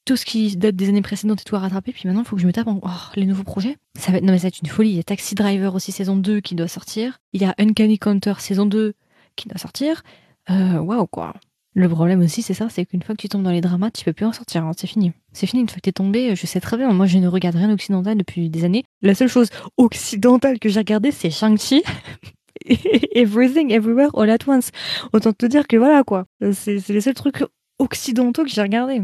[SPEAKER 1] tout ce qui date des années précédentes et tout à rattraper. Puis maintenant, il faut que je me tape en, oh, les nouveaux projets. Ça va non, mais ça va être une folie. Il y a Taxi Driver aussi saison 2 qui doit sortir. Il y a Uncanny Counter saison 2 qui doit sortir. Euh, waouh, quoi. Le problème aussi, c'est ça, c'est qu'une fois que tu tombes dans les dramas, tu peux plus en sortir, hein, c'est fini. C'est fini, une fois que t'es tombé, je sais très bien, moi je ne regarde rien occidental depuis des années. La seule chose occidentale que j'ai regardée, c'est Shang-Chi. Everything, Everywhere, All at Once. Autant te dire que voilà quoi, c'est c'est les seuls trucs occidentaux que j'ai regardés.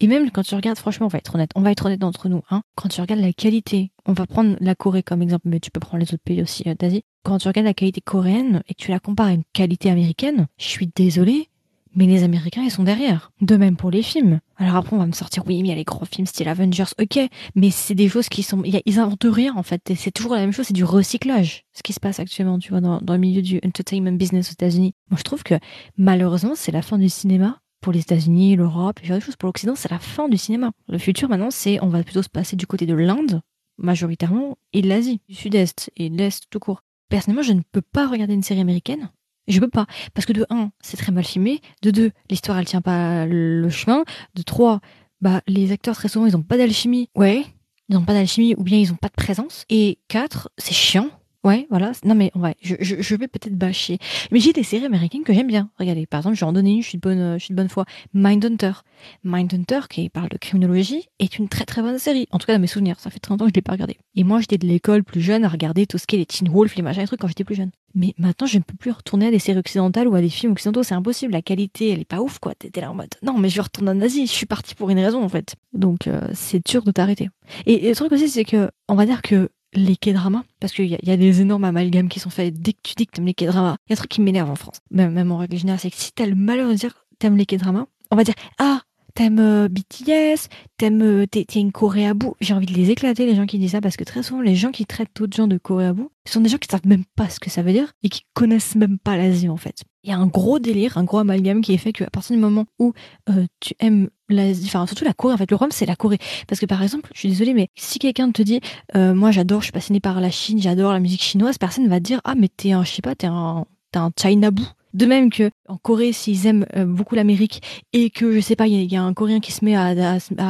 [SPEAKER 1] Et même quand tu regardes, franchement, on va être honnête, on va être honnête entre nous, hein. Quand tu regardes la qualité, on va prendre la Corée comme exemple, mais tu peux prendre les autres pays aussi euh, d'Asie. Quand tu regardes la qualité coréenne et que tu la compares à une qualité américaine, je suis désolée, mais les Américains, ils sont derrière. De même pour les films. Alors après, on va me sortir, oui, mais il y a les gros films style Avengers, ok, mais c'est des choses qui sont, ils inventent rien, en fait. C'est toujours la même chose, c'est du recyclage. Ce qui se passe actuellement, tu vois, dans le milieu du entertainment business aux États-Unis. Moi, je trouve que, malheureusement, c'est la fin du cinéma. Pour les États-Unis, l'Europe, et genre des choses pour l'Occident, c'est la fin du cinéma. Le futur, maintenant, c'est, on va plutôt se passer du côté de l'Inde, majoritairement, et de l'Asie, du Sud-Est, et de l'Est tout court. Personnellement, je ne peux pas regarder une série américaine je peux pas. Parce que de un, c'est très mal filmé. De deux, l'histoire, elle tient pas le chemin. De trois, bah, les acteurs, très souvent, ils ont pas d'alchimie. Ouais. Ils ont pas d'alchimie ou bien ils ont pas de présence. Et quatre, c'est chiant. Ouais, voilà. Non, mais ouais, je, je, je vais peut-être bâcher. Mais j'ai des séries américaines que j'aime bien. Regardez, par exemple, je vais en donner une, je suis de bonne, je suis de bonne foi. Mindhunter. Mindhunter, qui parle de criminologie, est une très très bonne série. En tout cas, dans mes souvenirs. Ça fait très longtemps que je l'ai pas regardé. Et moi, j'étais de l'école plus jeune à regarder tout ce qui est les Teen Wolf, les machins, les trucs quand j'étais plus jeune. Mais maintenant, je ne peux plus retourner à des séries occidentales ou à des films occidentaux. C'est impossible. La qualité, elle est pas ouf, quoi. T'étais là en mode, non, mais je retourne en Asie. Je suis parti pour une raison, en fait. Donc, euh, c'est dur de t'arrêter. Et, et le truc aussi, c'est que, on va dire que les K-dramas, parce qu'il y, a- des énormes amalgames qui sont faits dès que tu dis que t'aimes les K-dramas. Il y a un truc qui m'énerve en France, même, même en règle générale, c'est que si t'as le malheur de dire t'aimes les K-dramas, on va dire ah t'aimes euh, BTS, t'aimes euh, t'es une Corée à bout. J'ai envie de les éclater les gens qui disent ça parce que très souvent les gens qui traitent d'autres gens de Corée à bout, ce sont des gens qui savent même pas ce que ça veut dire et qui connaissent même pas l'Asie en fait. Il y a un gros délire, un gros amalgame qui est fait qu'à partir du moment où euh, tu aimes l'Asie, enfin surtout la Corée en fait, le problème c'est la Corée. Parce que par exemple, je suis désolée, mais si quelqu'un te dit, moi j'adore, je suis passionné par la Chine, j'adore la musique chinoise, personne va te dire, ah mais t'es un, je sais pas, t'es un, t'es un Chinabou. De même que en Corée, s'ils aiment euh, beaucoup l'Amérique et que je sais pas, il y, a- un Coréen qui se met à,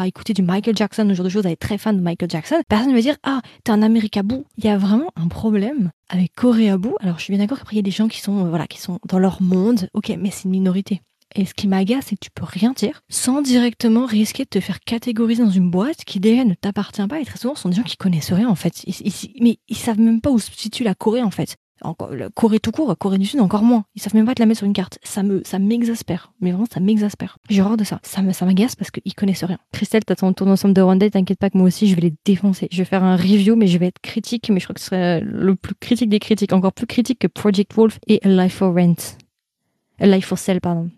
[SPEAKER 1] écouter du Michael Jackson, ce genre de choses, à être très fan de Michael Jackson, personne va dire ah t'es un Américabou. Il y a vraiment un problème avec Corée à bout. Alors je suis bien d'accord qu'après il y a des gens qui sont euh, voilà qui sont dans leur monde, ok, mais c'est une minorité. Et ce qui m'agace, c'est que tu peux rien dire sans directement risquer de te faire catégoriser dans une boîte qui déjà ne t'appartient pas. Et très souvent, ce sont des gens qui connaissent rien en fait. Ils, ils- mais ils savent même pas où se situe la Corée en fait. Encore, Corée tout court, Corée du Sud encore moins. Ils savent même pas te la mettre sur une carte. Ça me, ça m'exaspère. Mais vraiment, ça m'exaspère. J'ai horreur de ça. Ça me, ça m'agace parce qu'ils connaissent rien. Christelle, t'as ton tour d'ensemble de Day, t'inquiète pas que moi aussi, je vais les défoncer. Je vais faire un review, mais je vais être critique, mais je crois que ce serait le plus critique des critiques. Encore plus critique que Project Wolf et A Life for Rent. A Life for Sale, pardon.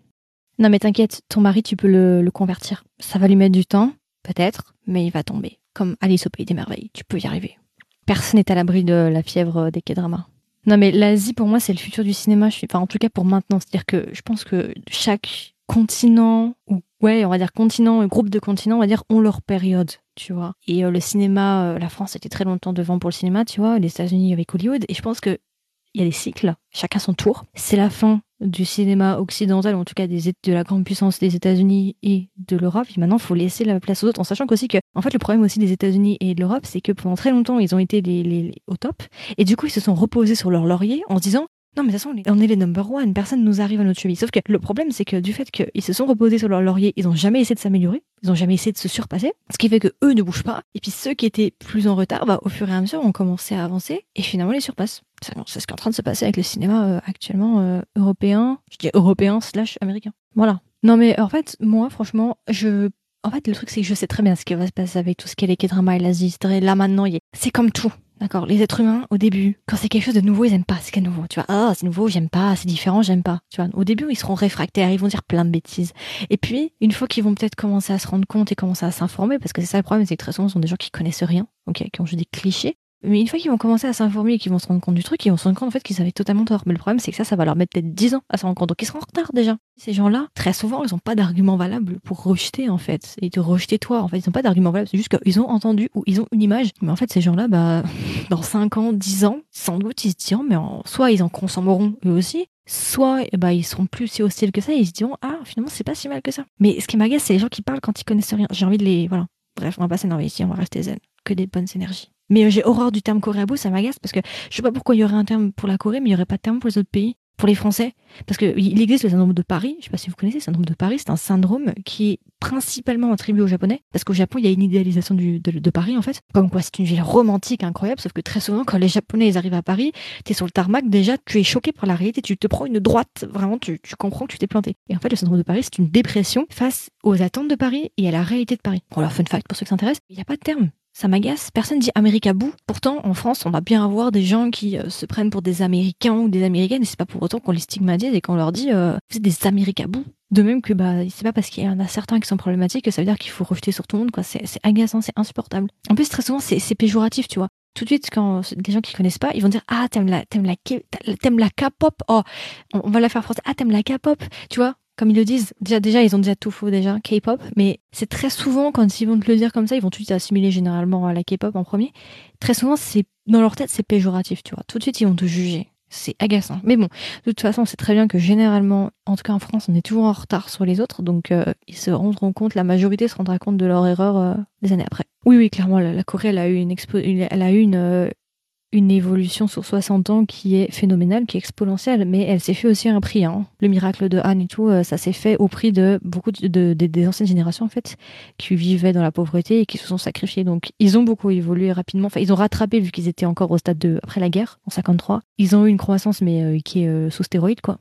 [SPEAKER 1] Non, mais t'inquiète, ton mari, tu peux le, le convertir. Ça va lui mettre du temps, peut-être, mais il va tomber. Comme Alice au Pays des Merveilles. Tu peux y arriver. Personne n'est à l'abri de la fièvre des K-dramas. Non, mais l'Asie, pour moi, c'est le futur du cinéma. Enfin, en tout cas, pour maintenant. C'est-à-dire que je pense que chaque continent, ou ouais, on va dire continent, groupe de continents, on va dire, ont leur période, tu vois. Et euh, le cinéma, euh, la France était très longtemps devant pour le cinéma, tu vois, les États-Unis avec Hollywood. Et je pense que il y a des cycles, chacun son tour. C'est la fin du cinéma occidental, en tout cas des, de la grande puissance des États-Unis et de l'Europe. Et maintenant, il faut laisser la place aux autres, en sachant qu'aussi que, en fait, le problème aussi des États-Unis et de l'Europe, c'est que pendant très longtemps, ils ont été les, les, au top. Et du coup, ils se sont reposés sur leur laurier en se disant, non, mais de toute façon, on est les number one, personne nous arrive à notre cheville. Sauf que le problème, c'est que du fait qu'ils se sont reposés sur leur laurier, ils n'ont jamais essayé de s'améliorer, ils n'ont jamais essayé de se surpasser, ce qui fait que eux ne bougent pas. Et puis ceux qui étaient plus en retard, bah, au fur et à mesure, ont commencé à avancer et finalement les surpassent. C'est ce qui est en train de se passer avec le cinéma euh, actuellement euh, européen, je dis européen slash américain. Voilà. Non, mais en fait, moi, franchement, je en fait, le truc, c'est que je sais très bien ce qui va se passer avec tout ce qui est les K-drama et l'Asie. Là, maintenant, c'est comme tout. D'accord Les êtres humains, au début, quand c'est quelque chose de nouveau, ils aiment pas ce qui est nouveau. Tu vois, ah, c'est nouveau, j'aime pas, c'est différent, j'aime pas. Tu vois, au début, ils seront réfractaires, ils vont dire plein de bêtises. Et puis, une fois qu'ils vont peut-être commencer à se rendre compte et commencer à s'informer, parce que c'est ça le problème, c'est que très souvent, ce sont des gens qui connaissent rien, qui ont juste des clichés. Mais une fois qu'ils vont commencer à s'informer et qu'ils vont se rendre compte du truc, ils vont se rendre compte en fait qu'ils avaient totalement tort. Mais le problème, c'est que ça, ça va leur mettre peut-être 10 ans à se rendre compte. Donc ils seront en retard déjà. Ces gens-là, très souvent, ils n'ont pas d'argument valable pour rejeter en fait. Et te rejeter toi, en fait. Ils n'ont pas d'argument valable. C'est juste qu'ils ont entendu ou ils ont une image. Mais en fait, ces gens-là, bah, dans 5 ans, 10 ans, sans doute, ils se diront, mais soit ils en consommeront eux aussi, soit bah, ils seront plus si hostiles que ça et ils se diront, ah, finalement, c'est pas si mal que ça. Mais ce qui m'agace, c'est les gens qui parlent quand ils connaissent rien. J'ai envie de les. Voilà. Bref, on va pas s'énerver ici, on va rester zen. Que des bonnes énergies. Mais j'ai horreur du terme coréabo, ça m'agace parce que je sais pas pourquoi il y aurait un terme pour la Corée, mais il y aurait pas de terme pour les autres pays, pour les Français. Parce qu'il existe le syndrome de Paris, je sais pas si vous connaissez, le syndrome de Paris, c'est un syndrome qui est principalement attribué aux Japonais, parce qu'au Japon, il y a une idéalisation de, Paris en fait. Comme quoi, c'est une ville romantique, incroyable, sauf que très souvent, quand les Japonais ils arrivent à Paris, t'es sur le tarmac, déjà, tu es choqué par la réalité, tu te prends une droite, vraiment, tu, tu comprends que tu t'es planté. Et en fait, le syndrome de Paris, c'est une dépression face aux attentes de Paris et à la réalité de Paris. Pour leur fun fact, pour ceux qui s'intéressent, il n'y a pas de terme ça m'agace. Personne dit Américabou. Pourtant, en France, on va bien avoir des gens qui euh, se prennent pour des Américains ou des Américaines, et c'est pas pour autant qu'on les stigmatise et qu'on leur dit euh, vous êtes des Américabous. De même que bah c'est pas parce qu'il y en a certains qui sont problématiques que ça veut dire qu'il faut rejeter sur tout le monde quoi. C'est agaçant, c'est insupportable. En plus très souvent c'est péjoratif tu vois. Tout de suite quand des gens qui connaissent pas, ils vont dire ah t'aimes la t'aimes la t'aimes la K-pop oh on va la faire français ah t'aimes la K-pop tu vois comme ils le disent, déjà, déjà, ils ont déjà tout faux déjà, K-pop, mais c'est très souvent, quand ils vont te le dire comme ça, ils vont tout de suite assimiler généralement à la K-pop en premier. Très souvent, c'est, dans leur tête, c'est péjoratif, tu vois. Tout de suite, ils vont te juger. C'est agaçant. Mais bon, de toute façon, c'est très bien que généralement, en tout cas en France, on est toujours en retard sur les autres, donc euh, ils se rendront compte, la majorité se rendra compte de leur erreur euh, des années après. Oui, oui, clairement, la, Corée, elle a eu une, expo elle a eu une, euh, une évolution sur 60 ans qui est phénoménale, qui est exponentielle, mais elle s'est fait aussi un prix. Hein. Le miracle de Anne et tout, euh, ça s'est fait au prix de beaucoup de, des anciennes générations en fait, qui vivaient dans la pauvreté et qui se sont sacrifiés. Donc ils ont beaucoup évolué rapidement. Enfin, ils ont rattrapé vu qu'ils étaient encore au stade de après la guerre en 53. Ils ont eu une croissance mais euh, qui est euh, sous stéroïdes quoi.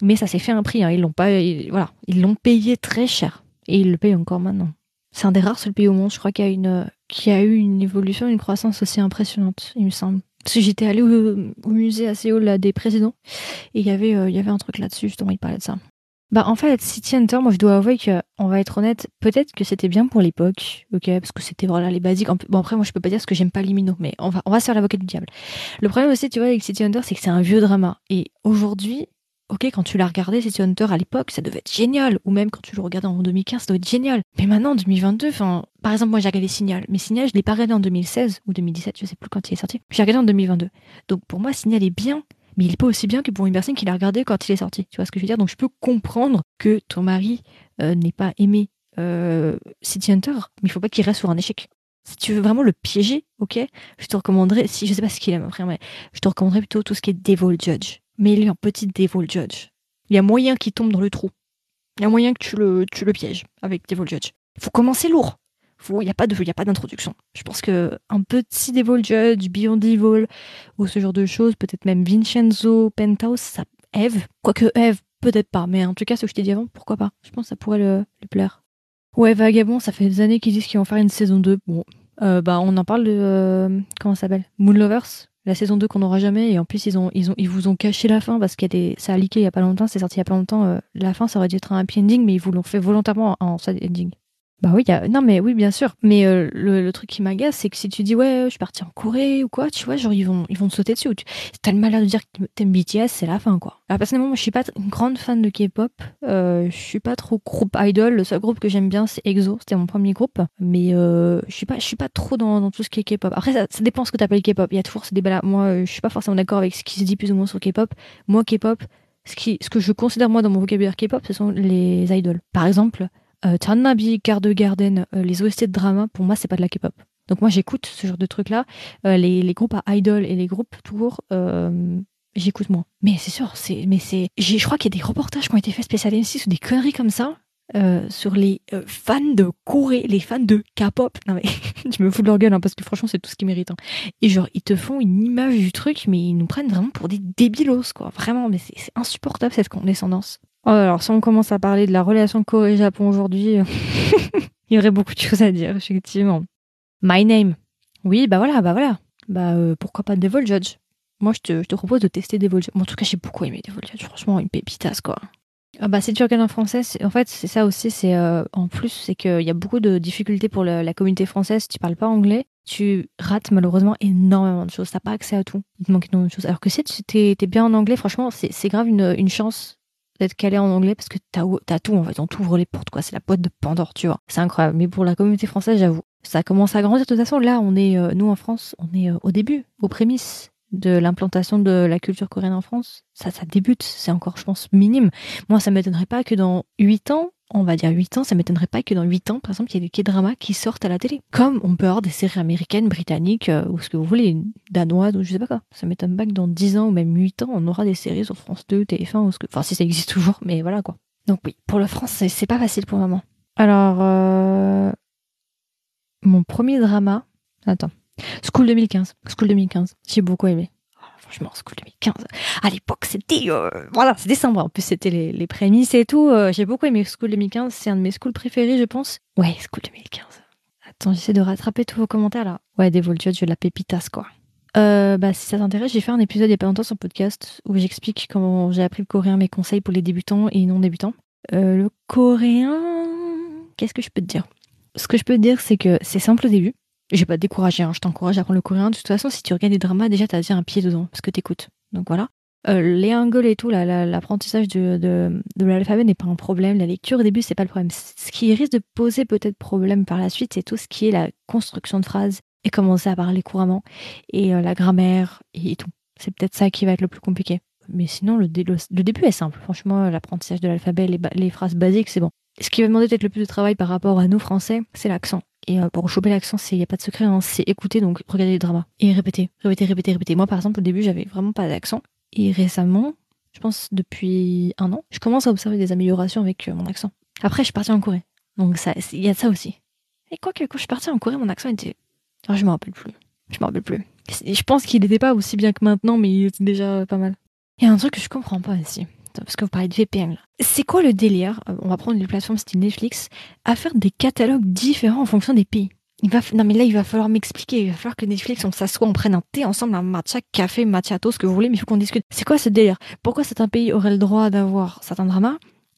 [SPEAKER 1] Mais ça s'est fait un prix. Hein. Ils l'ont pas, voilà, ils l'ont payé très cher et ils le payent encore maintenant. C'est un des rares seuls pays au monde, je crois, qui a une qui a eu une évolution, une croissance aussi impressionnante, il me semble. Parce que j'étais allée au, musée à Séoul là, des présidents et il y avait euh, y avait un truc là-dessus justement il parlait de ça. Bah en fait City Hunter moi je dois avouer que on va être honnête peut-être que c'était bien pour l'époque ok parce que c'était voilà les basiques bon après moi je peux pas dire ce que j'aime pas les minots mais on va on va se faire l'avocat du diable. Le problème aussi tu vois avec City Hunter c'est que c'est un vieux drama et aujourd'hui ok, quand tu l'as regardé, City Hunter à l'époque, ça devait être génial. Ou même quand tu le regardais en 2015, ça doit être génial. Mais maintenant, en 2022, enfin, par exemple, moi j'ai regardé Signal. Mais Signal, je l'ai pas regardé en 2016 ou 2017, je sais plus quand il est sorti. J'ai regardé en 2022. Donc pour moi, Signal est bien, mais il est pas aussi bien que pour une personne qui l'a regardé quand il est sorti. Tu vois ce que je veux dire? Donc je peux comprendre que ton mari euh, n'ait pas aimé euh, City Hunter, mais il faut pas qu'il reste sur un échec. Si tu veux vraiment le piéger, ok, je te recommanderais, si je sais pas ce qu'il aime après, mais je te recommanderais plutôt tout ce qui est Devil Judge mais il est en petit Devil Judge. Il y a moyen qu'il tombe dans le trou. Il y a moyen que tu le, tu le pièges avec Devil Judge. Il faut commencer lourd. Il n'y a pas d'introduction. Je pense que un petit Devil Judge, Beyond Devil, ou ce genre de choses, peut-être même Vincenzo, Penthouse, ça, Eve? Quoique Eve, peut-être pas. Mais en tout cas, ce que je t'ai dit avant, pourquoi pas? Je pense que ça pourrait le, plaire. Ouais, Vagabond, ça fait des années qu'ils disent qu'ils vont faire une saison 2. Bon, euh, bah, on en parle de, euh, comment ça s'appelle? Moon Lovers? La saison 2 qu'on n'aura jamais. Et en plus ils ont ils ont ils vous ont caché la fin parce qu'il y a des ça a leaké il y a pas longtemps c'est sorti il y a pas longtemps euh, la fin ça aurait dû être un happy ending mais ils vous l'ont fait volontairement en sad ending Bah oui, y a... non mais oui, bien sûr. Mais euh, le, truc qui m'agace, c'est que si tu dis ouais, je suis parti en Corée ou quoi, tu vois, genre ils vont, ils vont te sauter dessus. T'as le malheur de dire que t'aimes BTS, c'est la fin quoi. Alors personnellement, moi je suis pas une grande fan de K-pop. Euh, je suis pas trop groupe idol. Le seul groupe que j'aime bien, c'est EXO. C'était mon premier groupe. Mais euh, je suis pas, je suis pas trop dans, tout ce qui est K-pop. Après, ça, ça dépend ce que t'appelles K-pop. Il y a toujours ces débats-là. Moi, euh, je suis pas forcément d'accord avec ce qui se dit plus ou moins sur K-pop. Moi, K-pop, ce ce que je considère moi dans mon vocabulaire K-pop, ce sont les idols. Par exemple. Euh, Channabi, Garde Garden, euh, les OST de drama, pour moi, c'est pas de la K-pop. Donc moi, j'écoute ce genre de trucs-là. Euh, les, les groupes à idol et les groupes tout court, euh, j'écoute moins. Mais c'est sûr, c'est, mais c'est, je crois qu'il y a des reportages qui ont été faits spécial M6 ou des conneries comme ça. sur les fans de Corée, les fans de K-pop. Non mais, je me fous de leur gueule hein, parce que franchement c'est tout ce qu'ils méritent. hein. Et genre ils te font une image du truc, mais ils nous prennent vraiment pour des débilos quoi. Vraiment, mais c'est insupportable cette condescendance. Oh, alors, si on commence à parler de la relation Corée-Japon aujourd'hui, il y aurait beaucoup de choses à dire, effectivement. My Name. Oui, bah voilà, bah voilà. Bah euh, pourquoi pas Devil Judge? Moi, je te, propose de tester Devil Judge. Moi, en tout cas, j'ai beaucoup aimé Devil Judge. Franchement, une pépitasse, quoi. Ah bah, si tu regardes en français, en fait, c'est ça aussi. C'est euh, en plus, c'est qu'il y a beaucoup de difficultés pour la communauté française. Si tu parles pas anglais, tu rates malheureusement énormément de choses. T'as pas accès à tout. Il te manque énormément de choses. Alors que si tu t'es bien en anglais, franchement, c'est grave une chance d'être calé en anglais parce que t'as as tout en fait. On t'ouvre les portes, quoi. C'est la boîte de Pandore, tu vois. C'est incroyable. Mais pour la communauté française, j'avoue, ça commence à grandir. De toute façon, là, on est, euh, nous en France, on est euh, au début, aux prémices de l'implantation de la culture coréenne en France. Ça, ça débute. C'est encore, je pense, minime. Moi, ça m'étonnerait pas que dans 8 ans, on va dire 8 ans, ça m'étonnerait pas que dans 8 ans, par exemple, il y ait des K-dramas qui sortent à la télé. Comme on peut avoir des séries américaines, britanniques, euh, ou ce que vous voulez, danoises, ou je sais pas quoi. Ça m'étonne pas que dans 10 ans ou même 8 ans, on aura des séries sur France 2, TF1, ou ce que... Enfin, si ça existe toujours, mais voilà quoi. Donc oui, pour le France, c'est- pas facile pour moment. Alors, euh... mon premier drama... Attends. School 2015. School 2015. J'ai beaucoup aimé. Oh, franchement, School 2015. À l'époque, c'était... euh, Voilà, c'est décembre. En plus, c'était les, les prémices et tout. Euh, J'ai beaucoup aimé School 2015. C'est un de mes schools préférés, je pense. Ouais, School 2015. Attends, j'essaie de rattraper tous vos commentaires là. Ouais, Devil Judge, la pépitasse quoi. Euh, bah, si ça t'intéresse, j'ai fait un épisode il y a pas longtemps sur podcast où j'explique comment j'ai appris le coréen, mes conseils pour les débutants et non débutants. Le coréen, qu'est-ce que je peux te dire? Ce que je peux te dire, c'est que c'est simple au début. Je vais pas te décourager, hein, je t'encourage à apprendre le coréen. De toute façon, si tu regardes des dramas, déjà t'as déjà un pied dedans parce que t'écoutes. Donc voilà. Euh, les hangul et tout, l'apprentissage de, l'alphabet n'est pas un problème. La lecture au début, c'est pas le problème. Ce qui risque de poser peut-être problème par la suite, c'est tout ce qui est la construction de phrases et commencer à parler couramment et euh, la grammaire et tout. C'est peut-être ça qui va être le plus compliqué. Mais sinon, le, dé- le, le début est simple. Franchement, l'apprentissage de l'alphabet, les, les phrases basiques, c'est bon. Ce qui va demander peut-être le plus de travail par rapport à nous, Français, c'est l'accent. Et euh, pour choper l'accent, il n'y a pas de secret, hein, c'est écouter, donc regarder les dramas. Et répéter, répéter, répéter, répéter. Moi, par exemple, au début, j'avais vraiment pas d'accent. Et récemment, je pense depuis un an, je commence à observer des améliorations avec euh, mon accent. Après, je suis partie en Corée. Donc il y a ça aussi. Et quoi que quand je suis partie en Corée, mon accent était... Ah, je me rappelle plus. Je me rappelle plus. Je pense qu'il n'était pas aussi bien que maintenant, mais il était déjà pas mal. Il y a un truc que je comprends pas Parce que vous parlez de VPN. C'est quoi le délire euh, On va prendre les plateformes style Netflix à faire des catalogues différents en fonction des pays? Il va, non mais là il va falloir m'expliquer. Il va falloir que Netflix on s'assoie, on prenne un thé ensemble, un matcha, café, macchiato, ce que vous voulez, mais il faut qu'on discute. C'est quoi ce délire? Pourquoi certains pays auraient le droit d'avoir certains dramas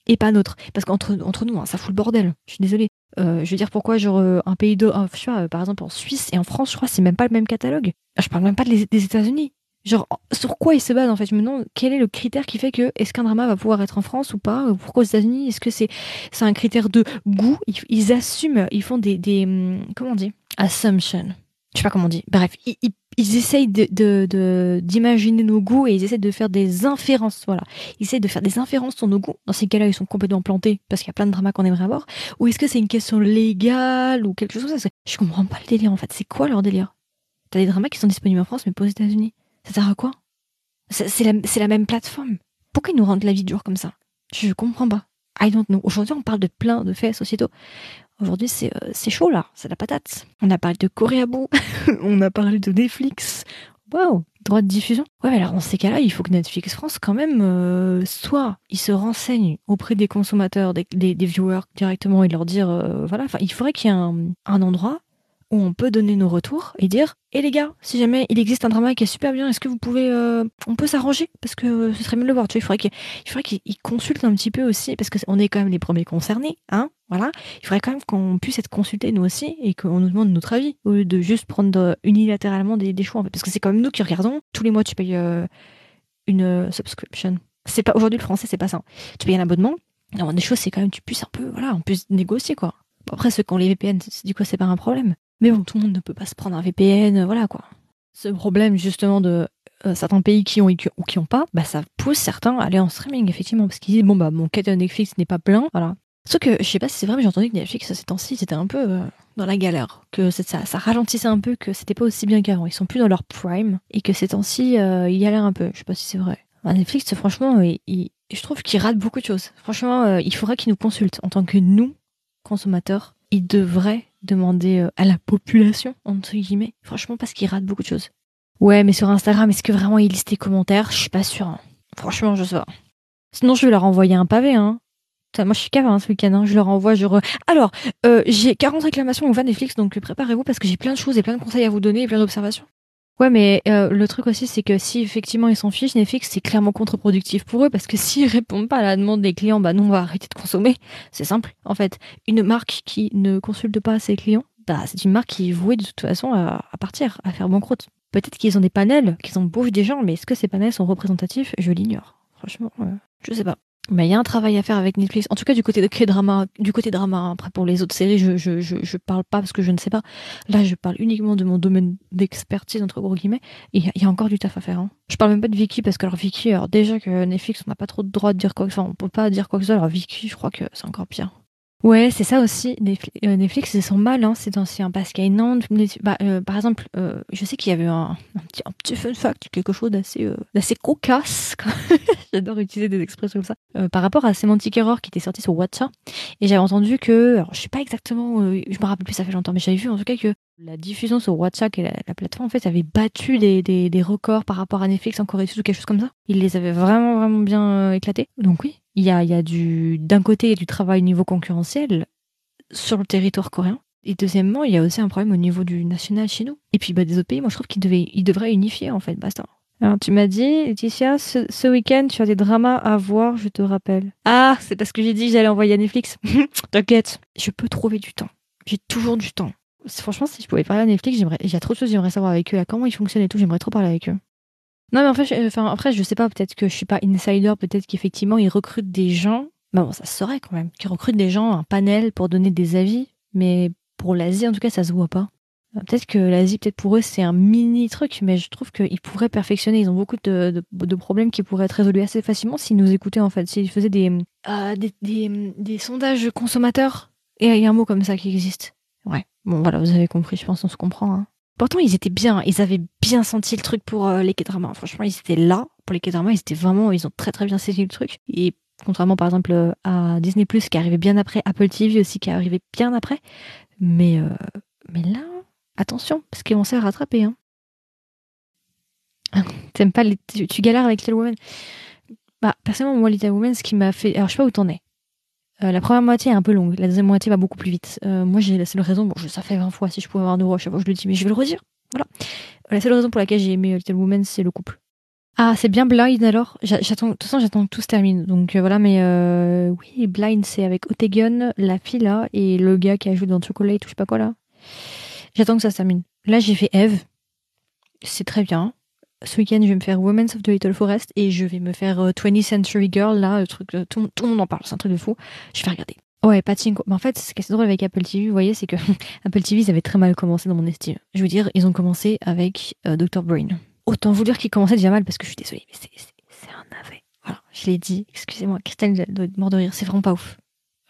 [SPEAKER 1] et pas d'autres? Parce qu'entre entre nous, hein, ça fout le bordel. Je suis désolée. Euh, je veux dire pourquoi genre euh, un pays de, je par exemple en Suisse et en France, je crois c'est même pas le même catalogue. Ah, Je parle même pas de les- des États-Unis. Genre, sur quoi ils se basent en fait? Je me demande quel est le critère qui fait que est-ce qu'un drama va pouvoir être en France ou pas? Ou Pourquoi aux États-Unis? Est-ce que c'est c'est un critère de goût? Ils, assument, ils font des, des hum, comment on dit? Assumption. Je sais pas comment on dit. Bref, ils, ils, essayent de d'imaginer nos goûts et ils essaient de faire des inférences. Voilà, ils essaient de faire des inférences sur nos goûts. Dans ces cas-là, ils sont complètement plantés parce qu'il y a plein de dramas qu'on aimerait avoir. Ou est-ce que c'est une question légale ou quelque chose comme ça? Je comprends pas le délire en fait. C'est quoi leur délire? T'as des dramas qui sont disponibles en France mais pas aux États-Unis. Ça sert à quoi? C'est la, même plateforme. Pourquoi ils nous rendent la vie dure comme ça? Je comprends pas. I don't know. Aujourd'hui, on parle de plein de faits sociétaux. Aujourd'hui, c'est euh, chaud là, c'est la patate. On a parlé de bout, on a parlé de Netflix. Waouh, droit de diffusion. Ouais, alors dans ces cas-là, il faut que Netflix France, quand même, euh, soit il se renseigne auprès des consommateurs, des, viewers directement et leur dire, euh, voilà, il faudrait qu'il y ait un endroit où on peut donner nos retours et dire "Eh les gars, si jamais il existe un drama qui est super bien, est-ce que vous pouvez euh, on peut s'arranger? Parce que ce serait mieux de le voir." Tu vois, il faudrait qu'il il un petit peu aussi parce que on est quand même les premiers concernés, hein Voilà, il faudrait quand même qu'on puisse être consultés nous aussi et qu'on nous demande notre avis au lieu de juste prendre unilatéralement des, des choix parce que c'est quand même nous qui regardons tous les mois tu payes euh, une euh, subscription. C'est pas aujourd'hui le français, c'est pas ça. Tu payes un abonnement. Non, des choses c'est quand même tu puisses un peu voilà, on peut négocier quoi. Après, ceux qui ont les VPN, du coup, c'est pas un problème. Mais bon, tout le monde ne peut pas se prendre un VPN, voilà quoi. Ce problème, justement, de euh, certains pays qui ont ou qui ont pas, bah, ça pousse certains à aller en streaming, effectivement, parce qu'ils disent, bon, bah, mon catalogue Netflix n'est pas plein, voilà. Sauf que, je sais pas si c'est vrai, mais j'ai entendu que Netflix, ces temps-ci, c'était un peu euh, dans la galère. Que ça, ralentissait un peu, que c'était pas aussi bien qu'avant. Ils sont plus dans leur prime, et que ces temps-ci, euh, ils galèrent un peu. Je sais pas si c'est vrai. Bah, Netflix, franchement, je trouve qu'ils ratent beaucoup de choses. Franchement, il faudrait qu'ils nous consultent en tant que nous, consommateurs, il devrait demander euh, à la population, entre guillemets. Franchement, parce qu'il rate beaucoup de choses. Ouais, mais sur Instagram, est-ce que vraiment il liste les commentaires? Je suis pas sûre. Hein. Franchement, je sais pas. Sinon, je vais leur envoyer un pavé, hein. Moi, je suis cave hein, ce week-end. Hein. Je leur envoie. Je Alors, euh, j'ai 40 réclamations au Netflix, donc préparez-vous parce que j'ai plein de choses et plein de conseils à vous donner et plein d'observations. Ouais, mais euh, le truc aussi, c'est que si effectivement ils s'en fichent, Netflix, c'est clairement contre-productif pour eux parce que s'ils répondent pas à la demande des clients, bah non, on va arrêter de consommer. C'est simple. En fait, une marque qui ne consulte pas ses clients, bah c'est une marque qui est vouée de toute façon à, partir, à faire banqueroute. Peut-être qu'ils ont des panels, qu'ils embauchent des gens, mais est-ce que ces panels sont représentatifs? Je l'ignore. Franchement, je sais pas. Mais il y a un travail à faire avec Netflix. En tout cas, du côté de drama, du côté drama. Après, pour les autres séries, je, je, je, je, parle pas parce que je ne sais pas. Là, je parle uniquement de mon domaine d'expertise, entre gros guillemets. Et il y, a encore du taf à faire. Hein. Je parle même pas de Vicky parce que alors Vicky, alors déjà que Netflix, on n'a pas trop de droit de dire quoi que ce soit. On peut pas dire quoi que ce soit. Alors Vicky, je crois que c'est encore pire. Ouais, c'est ça aussi. Euh, Netflix, c'est son mal, hein, c'est ancien parce qu'il y a bah, euh, par exemple, euh, je sais qu'il y avait un, petit, un, petit, fun fact, quelque chose d'assez d'assez cocasse. J'adore utiliser des expressions comme ça. par rapport à Semantic Error qui était sorti sur WhatsApp, et j'avais entendu que, alors je sais pas exactement, je me rappelle plus, ça fait longtemps, mais j'avais vu en tout cas que la diffusion sur WhatsApp et la, plateforme en fait avait battu des, des, des, records par rapport à Netflix en Corée du Sud ou quelque chose comme ça. Ils les avaient vraiment vraiment bien éclatés. Donc oui, il y a, y a du d'un côté il y a du travail au niveau concurrentiel sur le territoire coréen. Et deuxièmement, il y a aussi un problème au niveau du national chez nous. Et puis bah, des autres pays, moi je trouve qu'ils ils devraient unifier en fait, basta. Alors tu m'as dit, Laetitia, ce, ce week-end tu as des dramas à voir, je te rappelle. Ah, c'est parce que j'ai dit que j'allais envoyer à Netflix. T'inquiète, je peux trouver du temps. J'ai toujours du temps. Franchement, si je pouvais parler à Netflix, j'aimerais, il y a trop de choses, j'aimerais savoir avec eux, comment ils fonctionnent et tout, j'aimerais trop parler avec eux. Non, mais en fait, enfin, après, je sais pas, peut-être que je suis pas insider, peut-être qu'effectivement, ils recrutent des gens. Bah bon, ça se saurait quand même. Qu'ils recrutent des gens, un panel pour donner des avis. Mais pour l'Asie, en tout cas, ça se voit pas. Euh, peut-être que l'Asie, peut-être pour eux, c'est un mini truc, mais je trouve qu'ils pourraient perfectionner. Ils ont beaucoup de, problèmes qui pourraient être résolus assez facilement s'ils nous écoutaient, en fait. S'ils faisaient des, euh, des, des, des, sondages consommateurs. Et il y a un mot comme ça qui existe. Ouais. Bon, voilà, vous avez compris, je pense, on se comprend. Hein. Pourtant, ils étaient bien, ils avaient bien senti le truc pour euh, les K-dramas. Franchement, ils étaient là pour les K-dramas, ils étaient vraiment, ils ont très très bien saisi le truc. Et contrairement par exemple euh, à Disney Plus qui arrivait bien après, Apple TV aussi qui arrivait bien après. Mais, euh, mais là, attention, parce qu'ils vont se rattraper. Hein. T'aimes pas les... tu, galères avec Little Woman Bah, personnellement, moi, Little Woman, ce qui m'a fait. Alors, je sais pas où t'en es. Euh, la première moitié est un peu longue, la deuxième moitié va beaucoup plus vite. Euh, moi, j'ai la seule raison, bon, ça fait 20 fois si je pouvais avoir de voix, je le dis, mais je vais le redire. Voilà. La seule raison pour laquelle j'ai aimé Little Woman, c'est le couple. Ah, c'est bien Blind alors? J'attends, de toute façon, j'attends que tout se termine. Donc euh, voilà, mais oui, Blind, c'est avec Otegon, la fille là, et le gars qui ajoute dans Chocolate ou je sais pas quoi là. J'attends que ça se termine. Là, j'ai fait Eve. C'est très bien ce week-end, je vais me faire Women's of the Little Forest et je vais me faire 20th euh, Century Girl, là, le truc, euh, tout, le monde en parle, c'est un truc de fou. Je vais regarder. Ouais, Pachinko. Mais en fait, ce qui est drôle avec Apple TV, vous voyez, c'est que Apple TV, ils avaient très mal commencé dans mon estime. Je veux dire, ils ont commencé avec euh, Dr. Brain. Autant vous dire qu'ils commençaient déjà mal parce que je suis désolée, mais c'est un navet. Voilà, je l'ai dit, excusez-moi, Christelle doit être mort de rire, c'est vraiment pas ouf.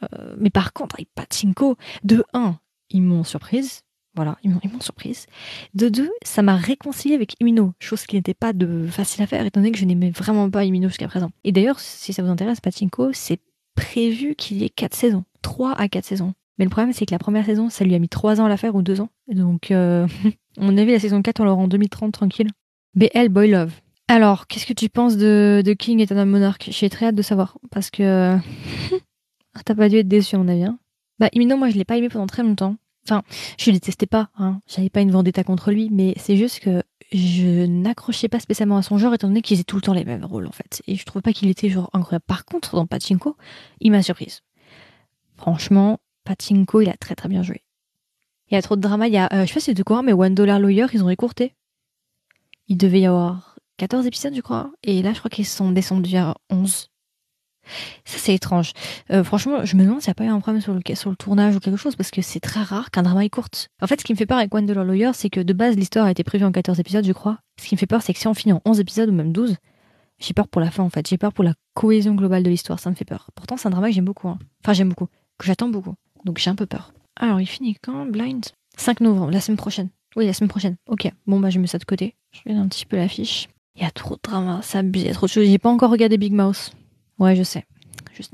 [SPEAKER 1] Euh, mais par contre, avec Pachinko, de 1, ils m'ont surprise, voilà, ils m'ont surprise. De deux, ça m'a réconcilié avec Imino, chose qui n'était pas de facile à faire étant donné que je n'aimais vraiment pas Imino jusqu'à présent. Et d'ailleurs, si ça vous intéresse, Pachinko, c'est prévu qu'il y ait quatre saisons, trois à quatre saisons. Mais le problème, c'est que la première saison, ça lui a mis trois ans à la faire ou deux ans. Donc, euh, on avait la saison 4, on l'aura en 2030, tranquille. BL Boy Love. Alors, qu'est-ce que tu penses de, de King et Eternal Monarch? J'ai très hâte de savoir. Parce que. T'as pas dû être déçu, à mon avis. Hein. bah, Imino, moi, je l'ai pas aimé pendant très longtemps. Enfin, je le détestais pas, hein. J'avais pas une vendetta contre lui, mais c'est juste que je n'accrochais pas spécialement à son genre étant donné qu'ils faisaient tout le temps les mêmes rôles en fait. Et je trouve pas qu'il était genre incroyable. Par contre, dans Pachinko, il m'a surprise. Franchement, Pachinko, il a très très bien joué. Il y a trop de drama. Il y a, euh, je sais pas si c'est de quoi, mais One Dollar Lawyer, ils ont récourté. Il devait y avoir 14 épisodes, je crois. Et là, je crois qu'ils sont descendus à 11. Ça, c'est étrange. Euh, franchement, je me demande s'il n'y a pas eu un problème sur le, sur le tournage ou quelque chose, parce que c'est très rare qu'un drama est courte. En fait, ce qui me fait peur avec One Dollar Lawyer, c'est que de base, l'histoire a été prévue en 14 épisodes, je crois. Ce qui me fait peur, c'est que si on finit en 11 épisodes ou même 12, j'ai peur pour la fin, en fait. J'ai peur pour la cohésion globale de l'histoire, ça me fait peur. Pourtant, c'est un drama que j'aime beaucoup. hein. Enfin, j'aime beaucoup. Que j'attends beaucoup. Donc, j'ai un peu peur. Alors, il finit quand Blind? 5 novembre, la semaine prochaine. Oui, la semaine prochaine. Ok. Bon, bah, je mets ça de côté. Je regarde un petit peu l'affiche. Il y a trop de drama, ça abuse, il y a trop de choses. J'ai pas encore regardé Big Mouse. Ouais, je sais.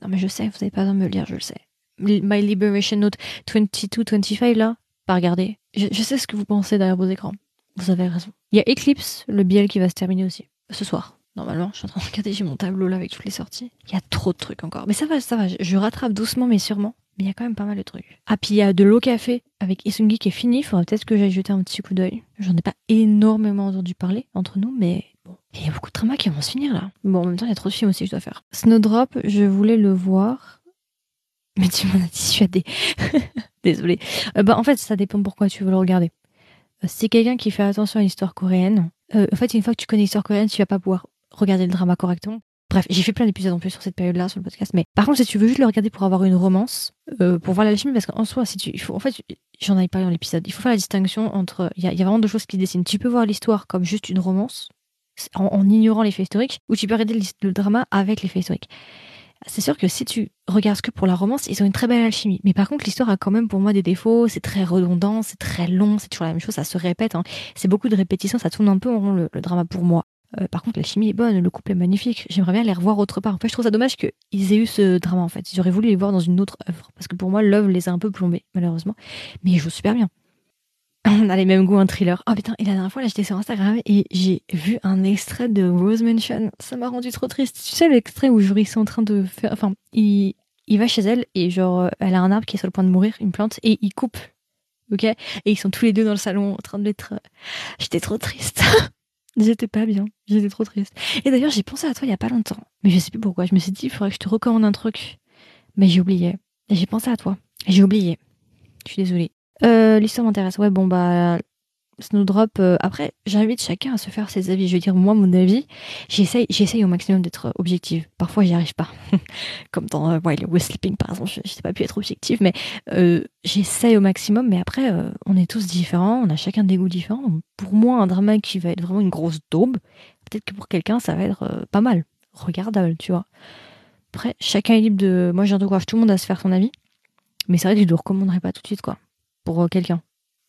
[SPEAKER 1] Non, mais je sais, vous avez pas besoin de me le dire, je le sais. My Liberation Note 22-25, là, pas regarder. Je, sais ce que vous pensez derrière vos écrans. Vous avez raison. Il y a Eclipse, le BL qui va se terminer aussi. Ce soir. Normalement, je suis en train de regarder, j'ai mon tableau là avec toutes les sorties. Il y a trop de trucs encore. Mais ça va, ça va. Je, rattrape doucement, mais sûrement. Mais il y a quand même pas mal de trucs. Ah, puis il y a de l'eau café avec Isungi qui est fini. Il faudra peut-être que j'aille jeter un petit coup d'œil. J'en ai pas énormément entendu parler entre nous, mais bon. Il y a beaucoup de dramas qui vont se finir là. Bon, en même temps, il y a trop de films aussi que je dois faire. Snowdrop, je voulais le voir. Mais tu m'en as dissuadé. Désolée. Euh, bah, en fait, ça dépend pourquoi tu veux le regarder. Euh, si quelqu'un qui fait attention à l'histoire coréenne, euh, en fait, une fois que tu connais l'histoire coréenne, tu vas pas pouvoir regarder le drama correctement. Bref, j'ai fait plein d'épisodes en plus sur cette période-là sur le podcast. Mais par contre, si tu veux juste le regarder pour avoir une romance, euh, pour voir l'alchimie, parce qu'en soi, si tu, il faut, en fait, j'en avais parlé dans l'épisode, il faut faire la distinction entre, il y y a vraiment deux choses qui dessinent. Tu peux voir l'histoire comme juste une romance, en, ignorant les faits historiques, ou tu peux regarder le drama avec les faits historiques. C'est sûr que si tu regardes que pour la romance, ils ont une très belle alchimie. Mais par contre, l'histoire a quand même pour moi des défauts. C'est très redondant, c'est très long, c'est toujours la même chose, ça se répète. hein. C'est beaucoup de répétitions, ça tourne un peu en rond le, le drama pour moi. Euh, par contre, l'alchimie est bonne, le couple est magnifique. J'aimerais bien les revoir autre part. En fait, je trouve ça dommage qu'ils aient eu ce drama en fait. J'aurais voulu les voir dans une autre œuvre. Parce que pour moi, l'œuvre les a un peu plombés, malheureusement. Mais ils jouent super bien. On a les mêmes goûts, un thriller. Oh putain, et la dernière fois, là, j'étais sur Instagram et j'ai vu un extrait de Rose Mansion. Ça m'a rendu trop triste. Tu sais, l'extrait où ils sont en train de faire. Enfin, il, il va chez elle et genre, euh, elle a un arbre qui est sur le point de mourir, une plante, et il coupe. Ok? Et ils sont tous les deux dans le salon en train de l'être. J'étais trop triste. J'étais pas bien. J'étais trop triste. Et d'ailleurs, j'ai pensé à toi il y a pas longtemps. Mais je sais plus pourquoi. Je me suis dit, il faudrait que je te recommande un truc. Mais j'ai oublié. J'ai pensé à toi. J'ai oublié. Je suis désolée. Euh, L'histoire m'intéresse. Ouais, bon, bah, Snowdrop. euh, après, j'invite chacun à se faire ses avis. Je veux dire, moi, mon avis, j'essaye, j'essaye au maximum d'être objective. Parfois, j'y arrive pas. Comme dans euh, While We're Sleeping, par exemple, je n'ai pas pu être objective, mais euh, j'essaye au maximum. Mais après, euh, on est tous différents, on a chacun des goûts différents. Pour moi, un drama qui va être vraiment une grosse daube, peut-être que pour quelqu'un, ça va être euh, pas mal, regardable, tu vois. Après, chacun est libre de. Moi, j'encourage tout le monde à se faire son avis. Mais c'est vrai que je ne le recommanderais pas tout de suite, quoi, pour euh, quelqu'un.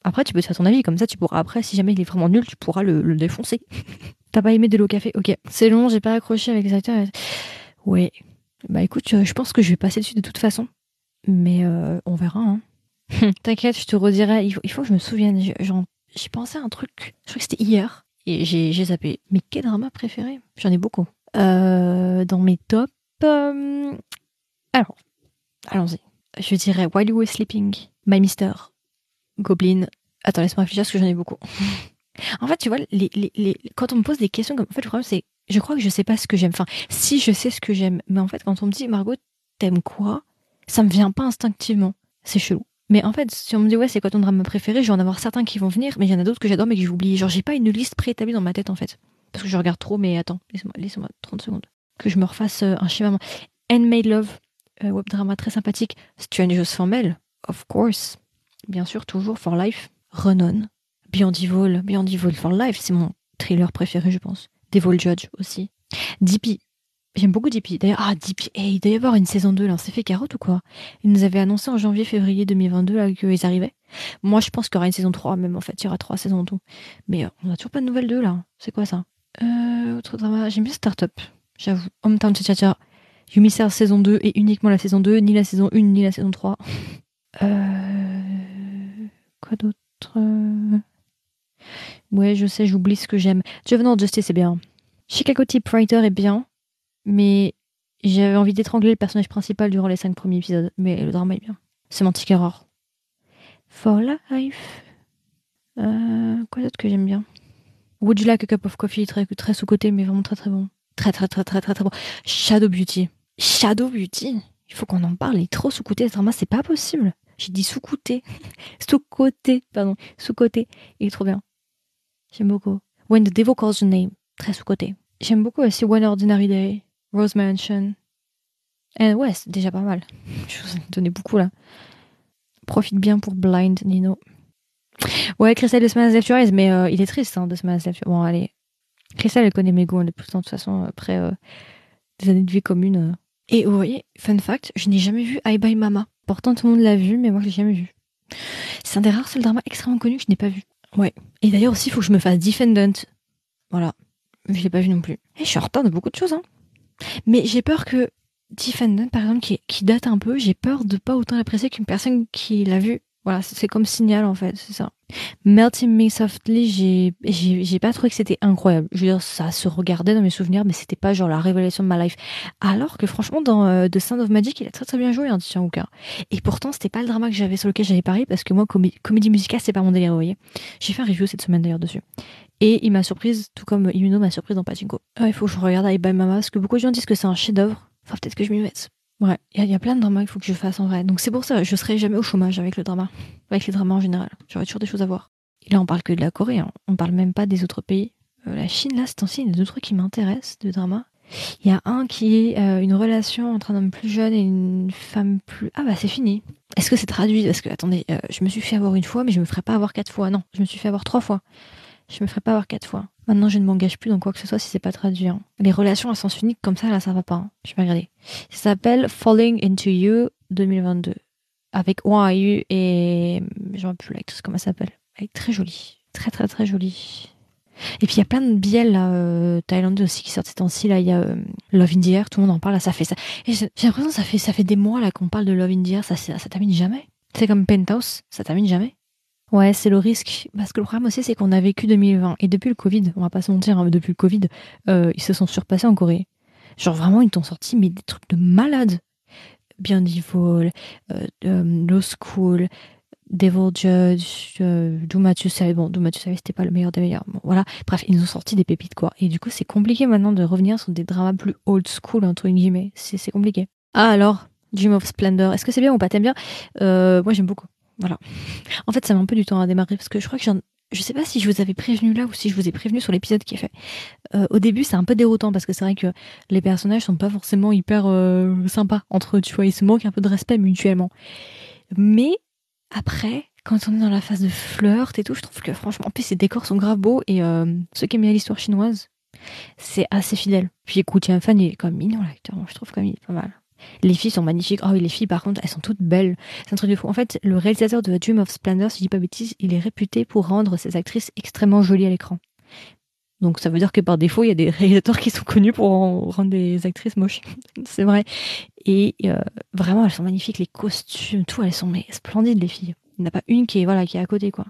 [SPEAKER 1] Après, tu peux te faire ton avis, comme ça, tu pourras, après, si jamais il est vraiment nul, tu pourras le, le défoncer. T'as pas aimé de l'eau café? Ok. C'est long, j'ai pas accroché avec les acteurs. Ouais. Bah écoute, euh, je pense que je vais passer dessus de toute façon. Mais euh, on verra, hein. T'inquiète, je te redirai. Il faut, il faut que je me souvienne. J'ai pensé à un truc. Je crois que c'était hier. Et j'ai zappé. Mais quel drama préféré? J'en ai beaucoup. Dans mes tops. Alors, allons-y. Je dirais While You Were Sleeping, My Mister, Goblin. Attends, laisse-moi réfléchir parce que j'en ai beaucoup. en fait, tu vois, les, quand on me pose des questions comme. En fait, le problème, c'est. Je crois que je sais pas ce que j'aime. Enfin, si je sais ce que j'aime. Mais en fait, quand on me dit, Margot, t'aimes quoi? Ça me vient pas instinctivement. C'est chelou. Mais en fait, si on me dit, ouais, c'est quoi ton drame préféré, je vais en avoir certains qui vont venir, mais il y en a d'autres que j'adore, mais que j'ai oublié. Genre, j'ai pas une liste préétablie dans ma tête, en fait. Parce que je regarde trop, mais attends, laisse-moi laisse 30 secondes. Que je me refasse euh, un schéma. Handmade Love, euh, web drama très sympathique. Strangers for Mel, of course. Bien sûr, toujours for life. Renon, Beyond Evil, Beyond Evil for life, c'est mon thriller préféré, je pense. Devil Judge aussi. DP. J'aime beaucoup DP. D'ailleurs, ah, DP, hey, il doit y avoir une saison 2 là. On s'est fait carotte ou quoi? Ils nous avaient annoncé en janvier-février 2022 là qu'ils arrivaient. Moi, je pense qu'il y aura une saison 3 même en fait. Il y aura trois saisons en tout. Mais euh, on a toujours pas de nouvelles 2 là. C'est quoi ça? Euh, Autre drama. J'aime bien Startup. J'avoue. Hometown Cha-Cha-Cha. Yumi saison 2 et uniquement la saison 2, ni la saison 1, ni la saison 3. Euh... Quoi d'autre Euh, Ouais, je sais, j'oublie ce que j'aime. Juvenile Justice est bien. Chicago Typewriter est bien, mais j'avais envie d'étrangler le personnage principal durant les cinq premiers épisodes. Mais le drama est bien. Semantic Error. For Life. Euh, quoi d'autre que j'aime bien? Would you like a cup of coffee Très, très sous-côté, mais vraiment très très bon. Très très très très très très bon. Shadow Beauty. Shadow Beauty? Il faut qu'on en parle, il est trop sous-côté ce drama, c'est pas possible. J'ai dit sous-côté. sous-côté, pardon. Sous-côté. Il est trop bien. J'aime beaucoup. When the Devil Calls Your Name. Très sous-côté. J'aime beaucoup aussi One Ordinary Day. Rose Mansion. Et ouais, c'est déjà pas mal. Je vous ai donné beaucoup là. Profite bien pour Blind, Nino. Ouais, Crystal de Smash Left Your Eyes, mais euh, il est triste hein, de Smash Left Your Bon, allez. Crystal, elle connaît mes goûts hein, depuis le temps, de toute façon, après euh, des années de vie commune. euh. Et vous voyez, fun fact, je n'ai jamais vu I Bye Mama. Pourtant, tout le monde l'a vu, mais moi, je l'ai jamais vu. C'est un des rares seuls dramas extrêmement connus que je n'ai pas vu. Ouais. Et d'ailleurs aussi, il faut que je me fasse Defendant. Voilà. Je l'ai pas vu non plus. Et je suis en retard de beaucoup de choses, hein. Mais j'ai peur que Defendant, par exemple, qui, qui date un peu, j'ai peur de pas autant l'apprécier qu'une personne qui l'a vu. Voilà, c'est comme signal en fait, c'est ça. Melting Me Softly, j'ai pas trouvé que c'était incroyable. Je veux dire, ça se regardait dans mes souvenirs, mais c'était pas genre la révélation de ma life. Alors que franchement, dans euh, The Sound of Magic, il a très très bien joué, hein, Tian Hooker. Et pourtant, c'était pas le drama que j'avais sur lequel j'avais parié, parce que moi, comé- comédie musicale, c'est pas mon délire, vous voyez. J'ai fait un review cette semaine d'ailleurs dessus. Et il m'a surprise, tout comme Imuno m'a surprise dans Pachinko. Ah, il faut que je regarde I Bye Mama, parce que beaucoup de gens disent que c'est un chef-d'œuvre. Enfin, peut-être que je m'y mette. Ouais, il y, a- plein de dramas qu'il faut que je fasse en vrai. Donc c'est pour ça, je serai jamais au chômage avec le drama. Avec les dramas en général. J'aurai toujours des choses à voir. Et là, on parle que de la Corée, hein. on parle même pas des autres pays. Euh, la Chine, là, c'est aussi, il y a deux trucs qui m'intéressent de drama. Il y a un qui est euh, une relation entre un homme plus jeune et une femme plus. Ah bah c'est fini. Est-ce que c'est traduit? Parce que attendez, euh, je me suis fait avoir une fois, mais je me ferai pas avoir quatre fois. Non, je me suis fait avoir trois fois. Je me ferai pas avoir quatre fois. Maintenant, je ne m'engage plus dans quoi que ce soit si c'est pas traduit. hein. Les relations à sens unique comme ça, là, ça va pas. hein. Je vais regarder. Ça s'appelle Falling into You 2022 avec OAU et j'en plus l'actrice comment elle s'appelle. Elle est très jolie, très très très jolie. Et puis il y a plein de bielles là, euh, thaïlandais aussi qui sortent ces temps-ci. Là, il y a euh, Love in the Air, tout le monde en parle. Là, ça fait ça. Et j'ai l'impression que ça fait ça fait des mois là qu'on parle de Love in the Air. Ça ça, ça termine jamais. C'est comme Penthouse, ça termine jamais. Ouais, c'est le risque. Parce que le problème aussi, c'est qu'on a vécu 2020 et depuis le Covid, on va pas se mentir, hein, depuis le Covid, euh, ils se sont surpassés en Corée. Genre vraiment, ils t'ont sorti mais des trucs de malades. Beautiful, euh, euh, Low School, Devil Judge, euh, Do. Bon, Do You Say, c'était pas le meilleur des meilleurs. Bon, voilà. Bref, ils nous ont sorti des pépites, quoi. Et du coup, c'est compliqué maintenant de revenir sur des dramas plus old school, entre guillemets. C'est compliqué. Ah, alors, Dream of Splendor. Est-ce que c'est bien ou pas? T'aimes bien? Euh, Moi, j'aime beaucoup. Voilà. En fait, ça met un peu du temps à démarrer parce que je crois que j'en. Je sais pas si je vous avais prévenu là ou si je vous ai prévenu sur l'épisode qui est fait. Euh, au début, c'est un peu déroutant parce que c'est vrai que les personnages sont pas forcément hyper euh, sympas entre eux, tu vois. Ils se manquent un peu de respect mutuellement. Mais après, quand on est dans la phase de flirt et tout, je trouve que franchement, en plus, ces décors sont grave beaux et euh, ceux qui aiment l'histoire chinoise, c'est assez fidèle. Puis écoute, il un fan, il est comme mignon l'acteur, je trouve comme il est pas mal. Les filles sont magnifiques. Oh oui, les filles, par contre, elles sont toutes belles. C'est un truc de fou. En fait, le réalisateur de Dream of Splendor, si je dis pas bêtise, il est réputé pour rendre ses actrices extrêmement jolies à l'écran. Donc ça veut dire que par défaut, il y a des réalisateurs qui sont connus pour en rendre des actrices moches. c'est vrai. Et euh, vraiment, elles sont magnifiques. Les costumes, tout, elles sont splendides, les filles. Il n'y en a pas une qui est, voilà, qui est à côté, quoi.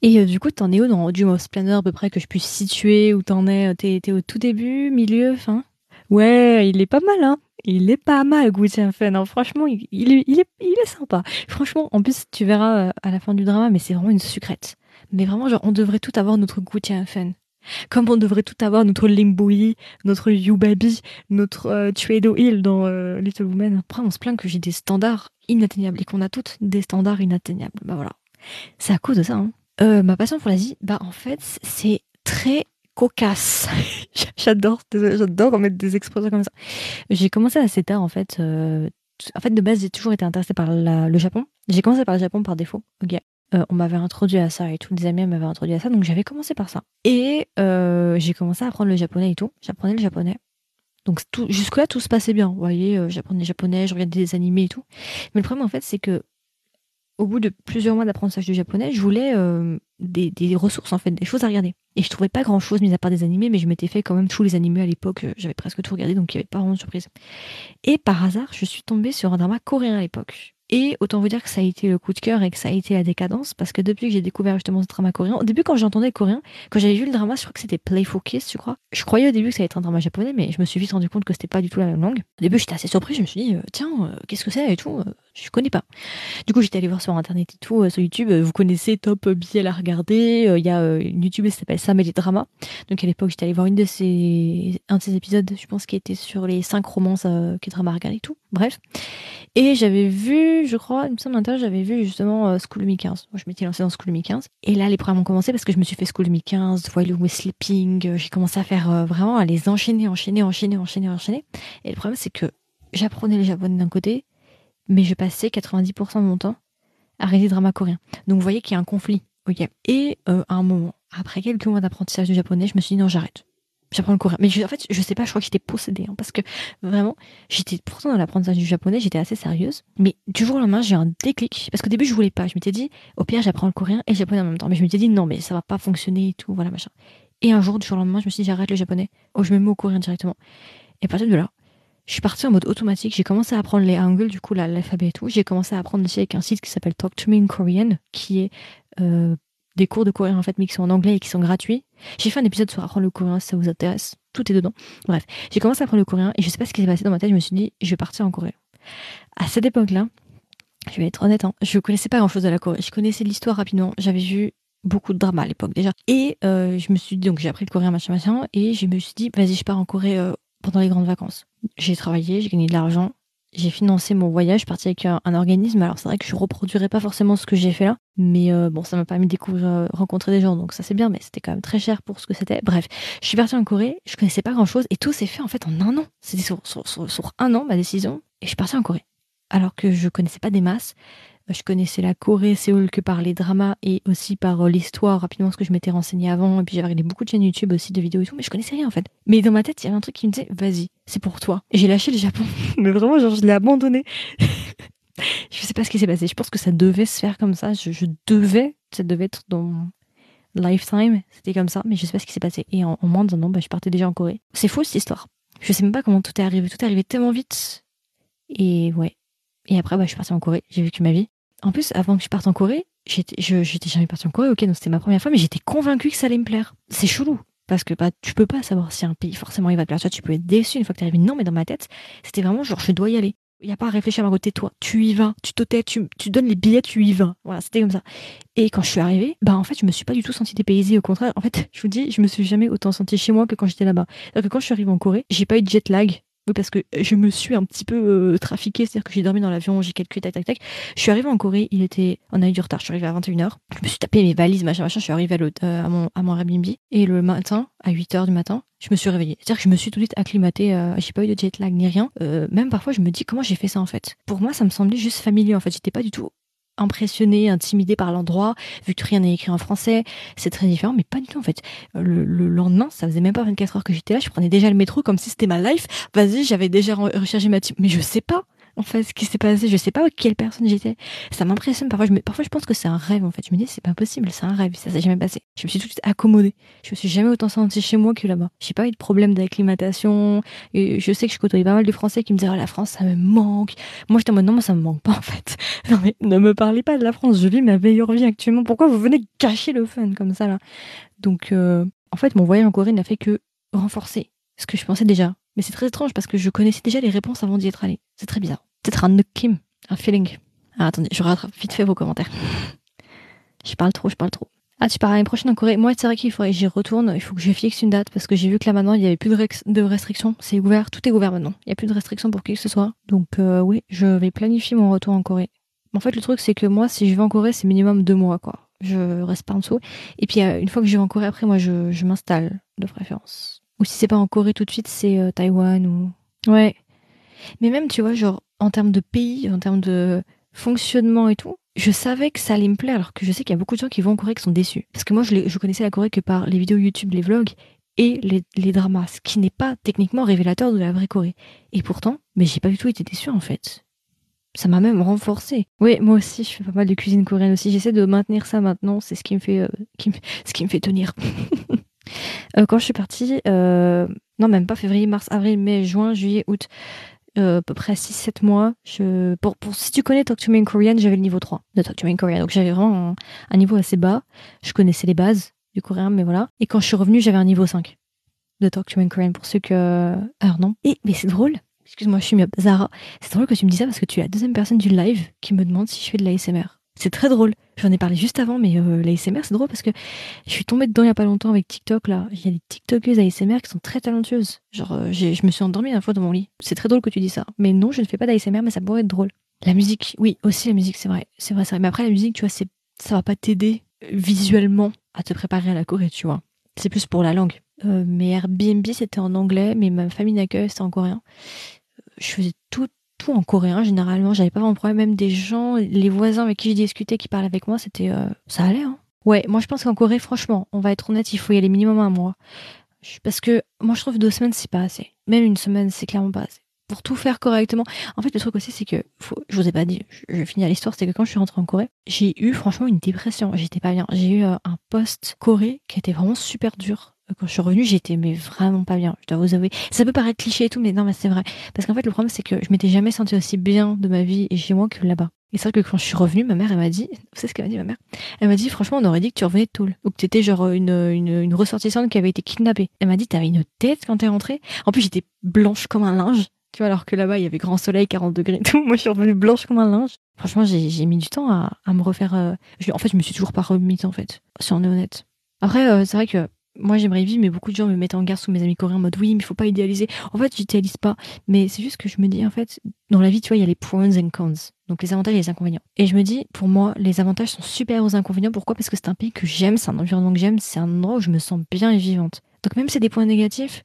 [SPEAKER 1] Et euh, du coup, t'en es où dans Dream of Splendor, à peu près, que je puisse situer où t'en es? T'es au tout début, milieu, fin? Ouais, il est pas mal, hein il est pas mal, Gu Fen. hein. Franchement, il, il est, il, est, sympa. Franchement, en plus, tu verras euh, à la fin du drama, mais c'est vraiment une sucrète. Mais vraiment, genre, on devrait tout avoir notre Gu Fen. Comme on devrait tout avoir notre Limbui, notre Yubabi, notre euh, Tuedo Hill dans euh, Little Women. Après, on se plaint que j'ai des standards inatteignables et qu'on a toutes des standards inatteignables. Bah voilà. C'est à cause de ça. Hein. Euh, ma passion pour l'Asie, bah en fait, c'est très cocasse. j'adore, j'adore remettre des expressions comme ça. J'ai commencé assez tard en fait. euh, en fait, de base, j'ai toujours été intéressée par la- le Japon. J'ai commencé par le Japon par défaut. Ok. Euh, on m'avait introduit à ça et tous des amis m'avaient introduit à ça, donc j'avais commencé par ça. Et euh, j'ai commencé à apprendre le japonais et tout. J'apprenais le japonais. Donc jusque-là, tout se passait bien. Vous voyez, j'apprenais le japonais, je regardais des animés et tout. Mais le problème, en fait, c'est que au bout de plusieurs mois d'apprentissage du japonais, je voulais euh, des, ressources, en fait, des choses à regarder. Et je trouvais pas grand-chose, mis à part des animés, mais je m'étais fait quand même tous les animés à l'époque. euh, J'avais presque tout regardé, donc il n'y avait pas vraiment de surprise. Et par hasard, je suis tombée sur un drama coréen à l'époque. Et autant vous dire que ça a été le coup de cœur et que ça a été la décadence, parce que depuis que j'ai découvert justement ce drama coréen, au début quand j'entendais coréen, quand j'avais vu le drama, je crois que c'était Playful Kiss, je crois. Je croyais au début que ça allait être un drama japonais, mais je me suis vite rendu compte que c'était pas du tout la même langue. Au début j'étais assez surpris, je me suis dit, euh, tiens, euh, qu'est-ce que c'est et tout, euh, je connais pas. Du coup j'étais allée voir sur internet et tout, sur YouTube, vous connaissez Top Biel à regarder, il y a une YouTubeuse qui s'appelle Sam et les dramas. Donc à l'époque j'étais allée voir une de ses, un de ses épisodes, je pense qui était sur les cinq romances qui drama regarder et tout. Bref. Et j'avais vu, je crois, il me semble j'avais vu justement euh, School of Me 15. Moi, je m'étais lancée dans School of Me 15. Et là, les programmes ont commencé parce que je me suis fait School of Me 15, While We Sleeping. Euh, j'ai commencé à faire euh, vraiment à les enchaîner, enchaîner, enchaîner, enchaîner, enchaîner. Et le problème, c'est que j'apprenais le japonais d'un côté, mais je passais 90% de mon temps à regarder des dramas coréens. Donc, vous voyez qu'il y a un conflit. Ok. Et à un moment, après quelques mois d'apprentissage du japonais, je me suis dit non, j'arrête j'apprends le coréen. Mais en fait, je sais pas, je crois que j'étais possédée, hein, parce que vraiment, j'étais pourtant dans l'apprentissage du japonais, j'étais assez sérieuse. Mais du jour au lendemain, j'ai un déclic, parce qu'au début, je voulais pas. Je m'étais dit, au pire, j'apprends le coréen et le japonais en même temps. Mais je m'étais dit, non, mais ça va pas fonctionner et tout, voilà, machin. Et un jour, du jour au lendemain, je me suis dit, j'arrête le japonais, ou je me mets au coréen directement. Et à partir de là, je suis partie en mode automatique. J'ai commencé à apprendre les hangul, du coup, l'alphabet et tout. J'ai commencé à apprendre aussi avec un site qui s'appelle Talk to Me in Korean, qui est euh, des cours de coréen en fait, sont en anglais et qui sont gratuits. J'ai fait un épisode sur apprendre le coréen si ça vous intéresse. Tout est dedans. Bref, j'ai commencé à apprendre le coréen et je sais pas ce qui s'est passé dans ma tête. Je me suis dit, je vais partir en Corée. À cette époque-là, je vais être honnête, hein, je connaissais pas grand-chose de la Corée. Je connaissais l'histoire rapidement. J'avais vu beaucoup de dramas à l'époque déjà. Et euh, je me suis dit, donc j'ai appris le coréen, machin, machin. Et je me suis dit, vas-y, je pars en Corée euh, pendant les grandes vacances. J'ai travaillé, j'ai gagné de l'argent j'ai financé mon voyage, je avec un, organisme. Alors c'est vrai que je reproduirais pas forcément ce que j'ai fait là, mais euh, bon, ça m'a permis de découvrir, euh, rencontrer des gens, donc ça c'est bien, mais c'était quand même très cher pour ce que c'était. Bref, je suis partie en Corée, je connaissais pas grand chose, et tout s'est fait en fait en un an. C'était sur, sur, sur, un an ma décision, et je suis partie en Corée. Alors que je connaissais pas des masses, je connaissais la Corée, Séoul que par les dramas et aussi par euh, l'histoire rapidement, parce que je m'étais renseignée avant. Et puis j'avais regardé beaucoup de chaînes YouTube aussi, de vidéos et tout, mais je connaissais rien en fait. Mais dans ma tête, il y avait un truc qui me disait, vas-y, c'est pour toi. J'ai lâché le Japon, mais vraiment, genre, je l'ai abandonné. je sais pas ce qui s'est passé. Je pense que ça devait se faire comme ça. Je, devais, ça devait être dans lifetime. C'était comme ça, mais je sais pas ce qui s'est passé. Et en, moins d'un an, bah, je partais déjà en Corée. C'est faux cette histoire. Je sais même pas comment tout est arrivé. Tout est arrivé tellement vite. Et ouais. Et après, bah, je suis partie en Corée. J'ai vécu ma vie. En plus, avant que je parte en Corée, j'étais, jamais partie en Corée, ok, donc c'était ma première fois, mais j'étais convaincue que ça allait me plaire. C'est chelou. Parce que bah, tu peux pas savoir si un pays forcément il va te plaire. Tu, peux être déçu une fois que tu arrives. Non, mais dans ma tête, c'était vraiment genre je dois y aller. Il n'y a pas à réfléchir à côté toi. Tu y vas, tu t'ôtais, tu, tu donnes les billets, tu y vas. Voilà, c'était comme ça. Et quand je suis arrivée, bah en fait, je me suis pas du tout sentie dépaysée. Au contraire, en fait, je vous dis, je me suis jamais autant sentie chez moi que quand j'étais là-bas. que quand je suis arrivée en Corée, j'ai pas eu de jet lag parce que je me suis un petit peu euh, trafiquée, c'est-à-dire que j'ai dormi dans l'avion, j'ai calculé tac tac tac. Je suis arrivée en Corée, il était, on a eu du retard, je suis arrivée à 21h. Je me suis tapé mes valises, machin, machin, je suis arrivée à, euh, à, mon, à mon Airbnb. Et le matin, à 8h du matin, je me suis réveillée. C'est-à-dire que je me suis tout de suite acclimatée, euh, j'ai pas eu de jet lag ni rien. même parfois, je me dis comment j'ai fait ça en fait? Pour moi, ça me semblait juste familier en fait. J'étais pas du tout impressionné, intimidé par l'endroit, vu que rien n'est écrit en français, c'est très différent, mais pas du tout en fait. Le, lendemain, ça faisait même pas 24 heures que j'étais là, je prenais déjà le métro comme si c'était ma life. Vas-y, j'avais déjà rechargé ma team, mais je sais pas en fait ce qui s'est passé. Je sais pas quelle personne j'étais. Ça m'impressionne. Parfois je, parfois, je pense que c'est un rêve, en fait. Je me dis, c'est pas possible, c'est un rêve. Ça s'est jamais passé. Je me suis tout de suite accommodée. Je me suis jamais autant sentie chez moi que là-bas. J'ai pas eu de problème d'acclimatation. Je sais que je côtoyais pas mal de Français qui me disaient, oh, la France, ça me manque. Moi, j'étais en mode, non, moi, ça me manque pas, en fait. Non, mais ne me parlez pas de la France. Je vis ma meilleure vie actuellement. Pourquoi vous venez cacher le fun comme ça, là? Donc, euh, en fait, mon voyage en Corée n'a fait que renforcer ce que je pensais déjà. Mais c'est très étrange parce que je connaissais déjà les réponses avant d'y être allé. C'est très bizarre. Peut-être un Kim, un feeling. Ah, attendez, je rattrape vite fait vos commentaires. je parle trop, je parle trop. Ah, tu pars l'année prochaine en Corée. Moi, c'est vrai qu'il faudrait que j'y retourne. Il faut que je fixe une date parce que j'ai vu que là maintenant, il n'y avait plus de, restrictions. C'est ouvert, tout est ouvert maintenant. Il n'y a plus de restrictions pour qui que ce soit. Donc, euh, oui, je vais planifier mon retour en Corée. En fait, le truc, c'est que moi, si je vais en Corée, c'est minimum deux mois, quoi. Je reste pas en dessous. Et puis, euh, une fois que je vais en Corée, après, moi, je, je m'installe de préférence. Ou si c'est pas en Corée tout de suite, c'est euh, Taïwan ou. Ouais. Mais même, tu vois, genre, en termes de pays, en termes de fonctionnement et tout, je savais que ça allait me plaire, alors que je sais qu'il y a beaucoup de gens qui vont en Corée qui sont déçus. Parce que moi, je, je connaissais la Corée que par les vidéos YouTube, les vlogs et les, dramas, ce qui n'est pas techniquement révélateur de la vraie Corée. Et pourtant, mais j'ai pas du tout été déçue en fait. Ça m'a même renforcé. Oui, moi aussi, je fais pas mal de cuisine coréenne aussi. J'essaie de maintenir ça maintenant. C'est ce qui me fait, euh, ce qui me fait tenir. euh, quand je suis partie, euh, non même pas février, mars, avril, mai, juin, juillet, août euh, à peu près 6-7 mois. Pour, si tu connais Talk to Me in Korean, j'avais le niveau 3 de Talk to Me in Korean. Donc j'avais vraiment un, niveau assez bas. Je connaissais les bases du coréen, mais voilà. Et quand je suis revenue, j'avais un niveau 5 de Talk to Me in Korean pour ceux que... Alors non. Et, mais c'est drôle. Excuse-moi, je suis myope. Zara, c'est drôle que tu me dis ça parce que tu es la deuxième personne du live qui me demande si je fais de l'ASMR. C'est très drôle. J'en ai parlé juste avant, mais euh, l'ASMR, c'est drôle parce que je suis tombée dedans il y a pas longtemps avec TikTok, là. Il y a des TikTokeuses ASMR qui sont très talentueuses. Genre, euh, je me suis endormie la fois dans mon lit. C'est très drôle que tu dis ça. Mais non, je ne fais pas d'ASMR, mais ça pourrait être drôle. La musique, oui, aussi la musique, c'est vrai. C'est vrai, c'est vrai. Mais après, la musique, tu vois, c'est, ça va pas t'aider visuellement à te préparer à la Corée, tu vois. C'est plus pour la langue. Euh, mais Airbnb, c'était en anglais, mais ma famille d'accueil, c'était en coréen. Je faisais tout en coréen généralement. J'avais pas vraiment de problème. Même des gens, les voisins avec qui je discutais, qui parlaient avec moi, c'était, euh, ça allait. Hein. Ouais, moi je pense qu'en Corée, franchement, on va être honnête, il faut y aller minimum un mois. Parce que moi je trouve deux semaines c'est pas assez. Même une semaine c'est clairement pas assez. Pour tout faire correctement. En fait, le truc aussi, c'est que, je vous ai pas dit, je, je finis l'histoire, c'est que quand je suis rentrée en Corée, j'ai eu franchement une dépression. J'étais pas bien. J'ai eu euh, un post-Corée qui était vraiment super dur quand je suis revenue, j'étais mais vraiment pas bien. Je dois vous avouer. Ça peut paraître cliché et tout, mais non, mais c'est vrai. Parce qu'en fait, le problème, c'est que je m'étais jamais sentie aussi bien de ma vie et chez moi que là-bas. Et c'est vrai que quand je suis revenue, ma mère, elle m'a dit, vous savez ce qu'elle m'a dit, ma mère? Elle m'a dit, franchement, on aurait dit que tu revenais de Toul. Ou que t'étais genre une, une, une ressortissante qui avait été kidnappée. Elle m'a dit, t'avais une tête quand t'es rentrée? En plus, j'étais blanche comme un linge. Tu vois, alors que là-bas, il y avait grand soleil, 40 degrés tout. Moi, je suis revenue blanche comme un linge. Franchement, j'ai mis du temps à, à me refaire, euh... en fait, je me suis toujours pas remise, en fait. Si on est honnête. Après, euh, c'est vrai que moi j'aimerais vivre, mais beaucoup de gens me mettent en garde sous mes amis coréens en mode oui, mais il faut pas idéaliser. En fait, j'idéalise pas, mais c'est juste que je me dis en fait, dans la vie, tu vois, il y a les pros and cons, donc les avantages et les inconvénients. Et je me dis, pour moi, les avantages sont supérieurs aux inconvénients. Pourquoi? Parce que c'est un pays que j'aime, c'est un environnement que j'aime, c'est un endroit où je me sens bien et vivante. Donc même si c'est des points négatifs,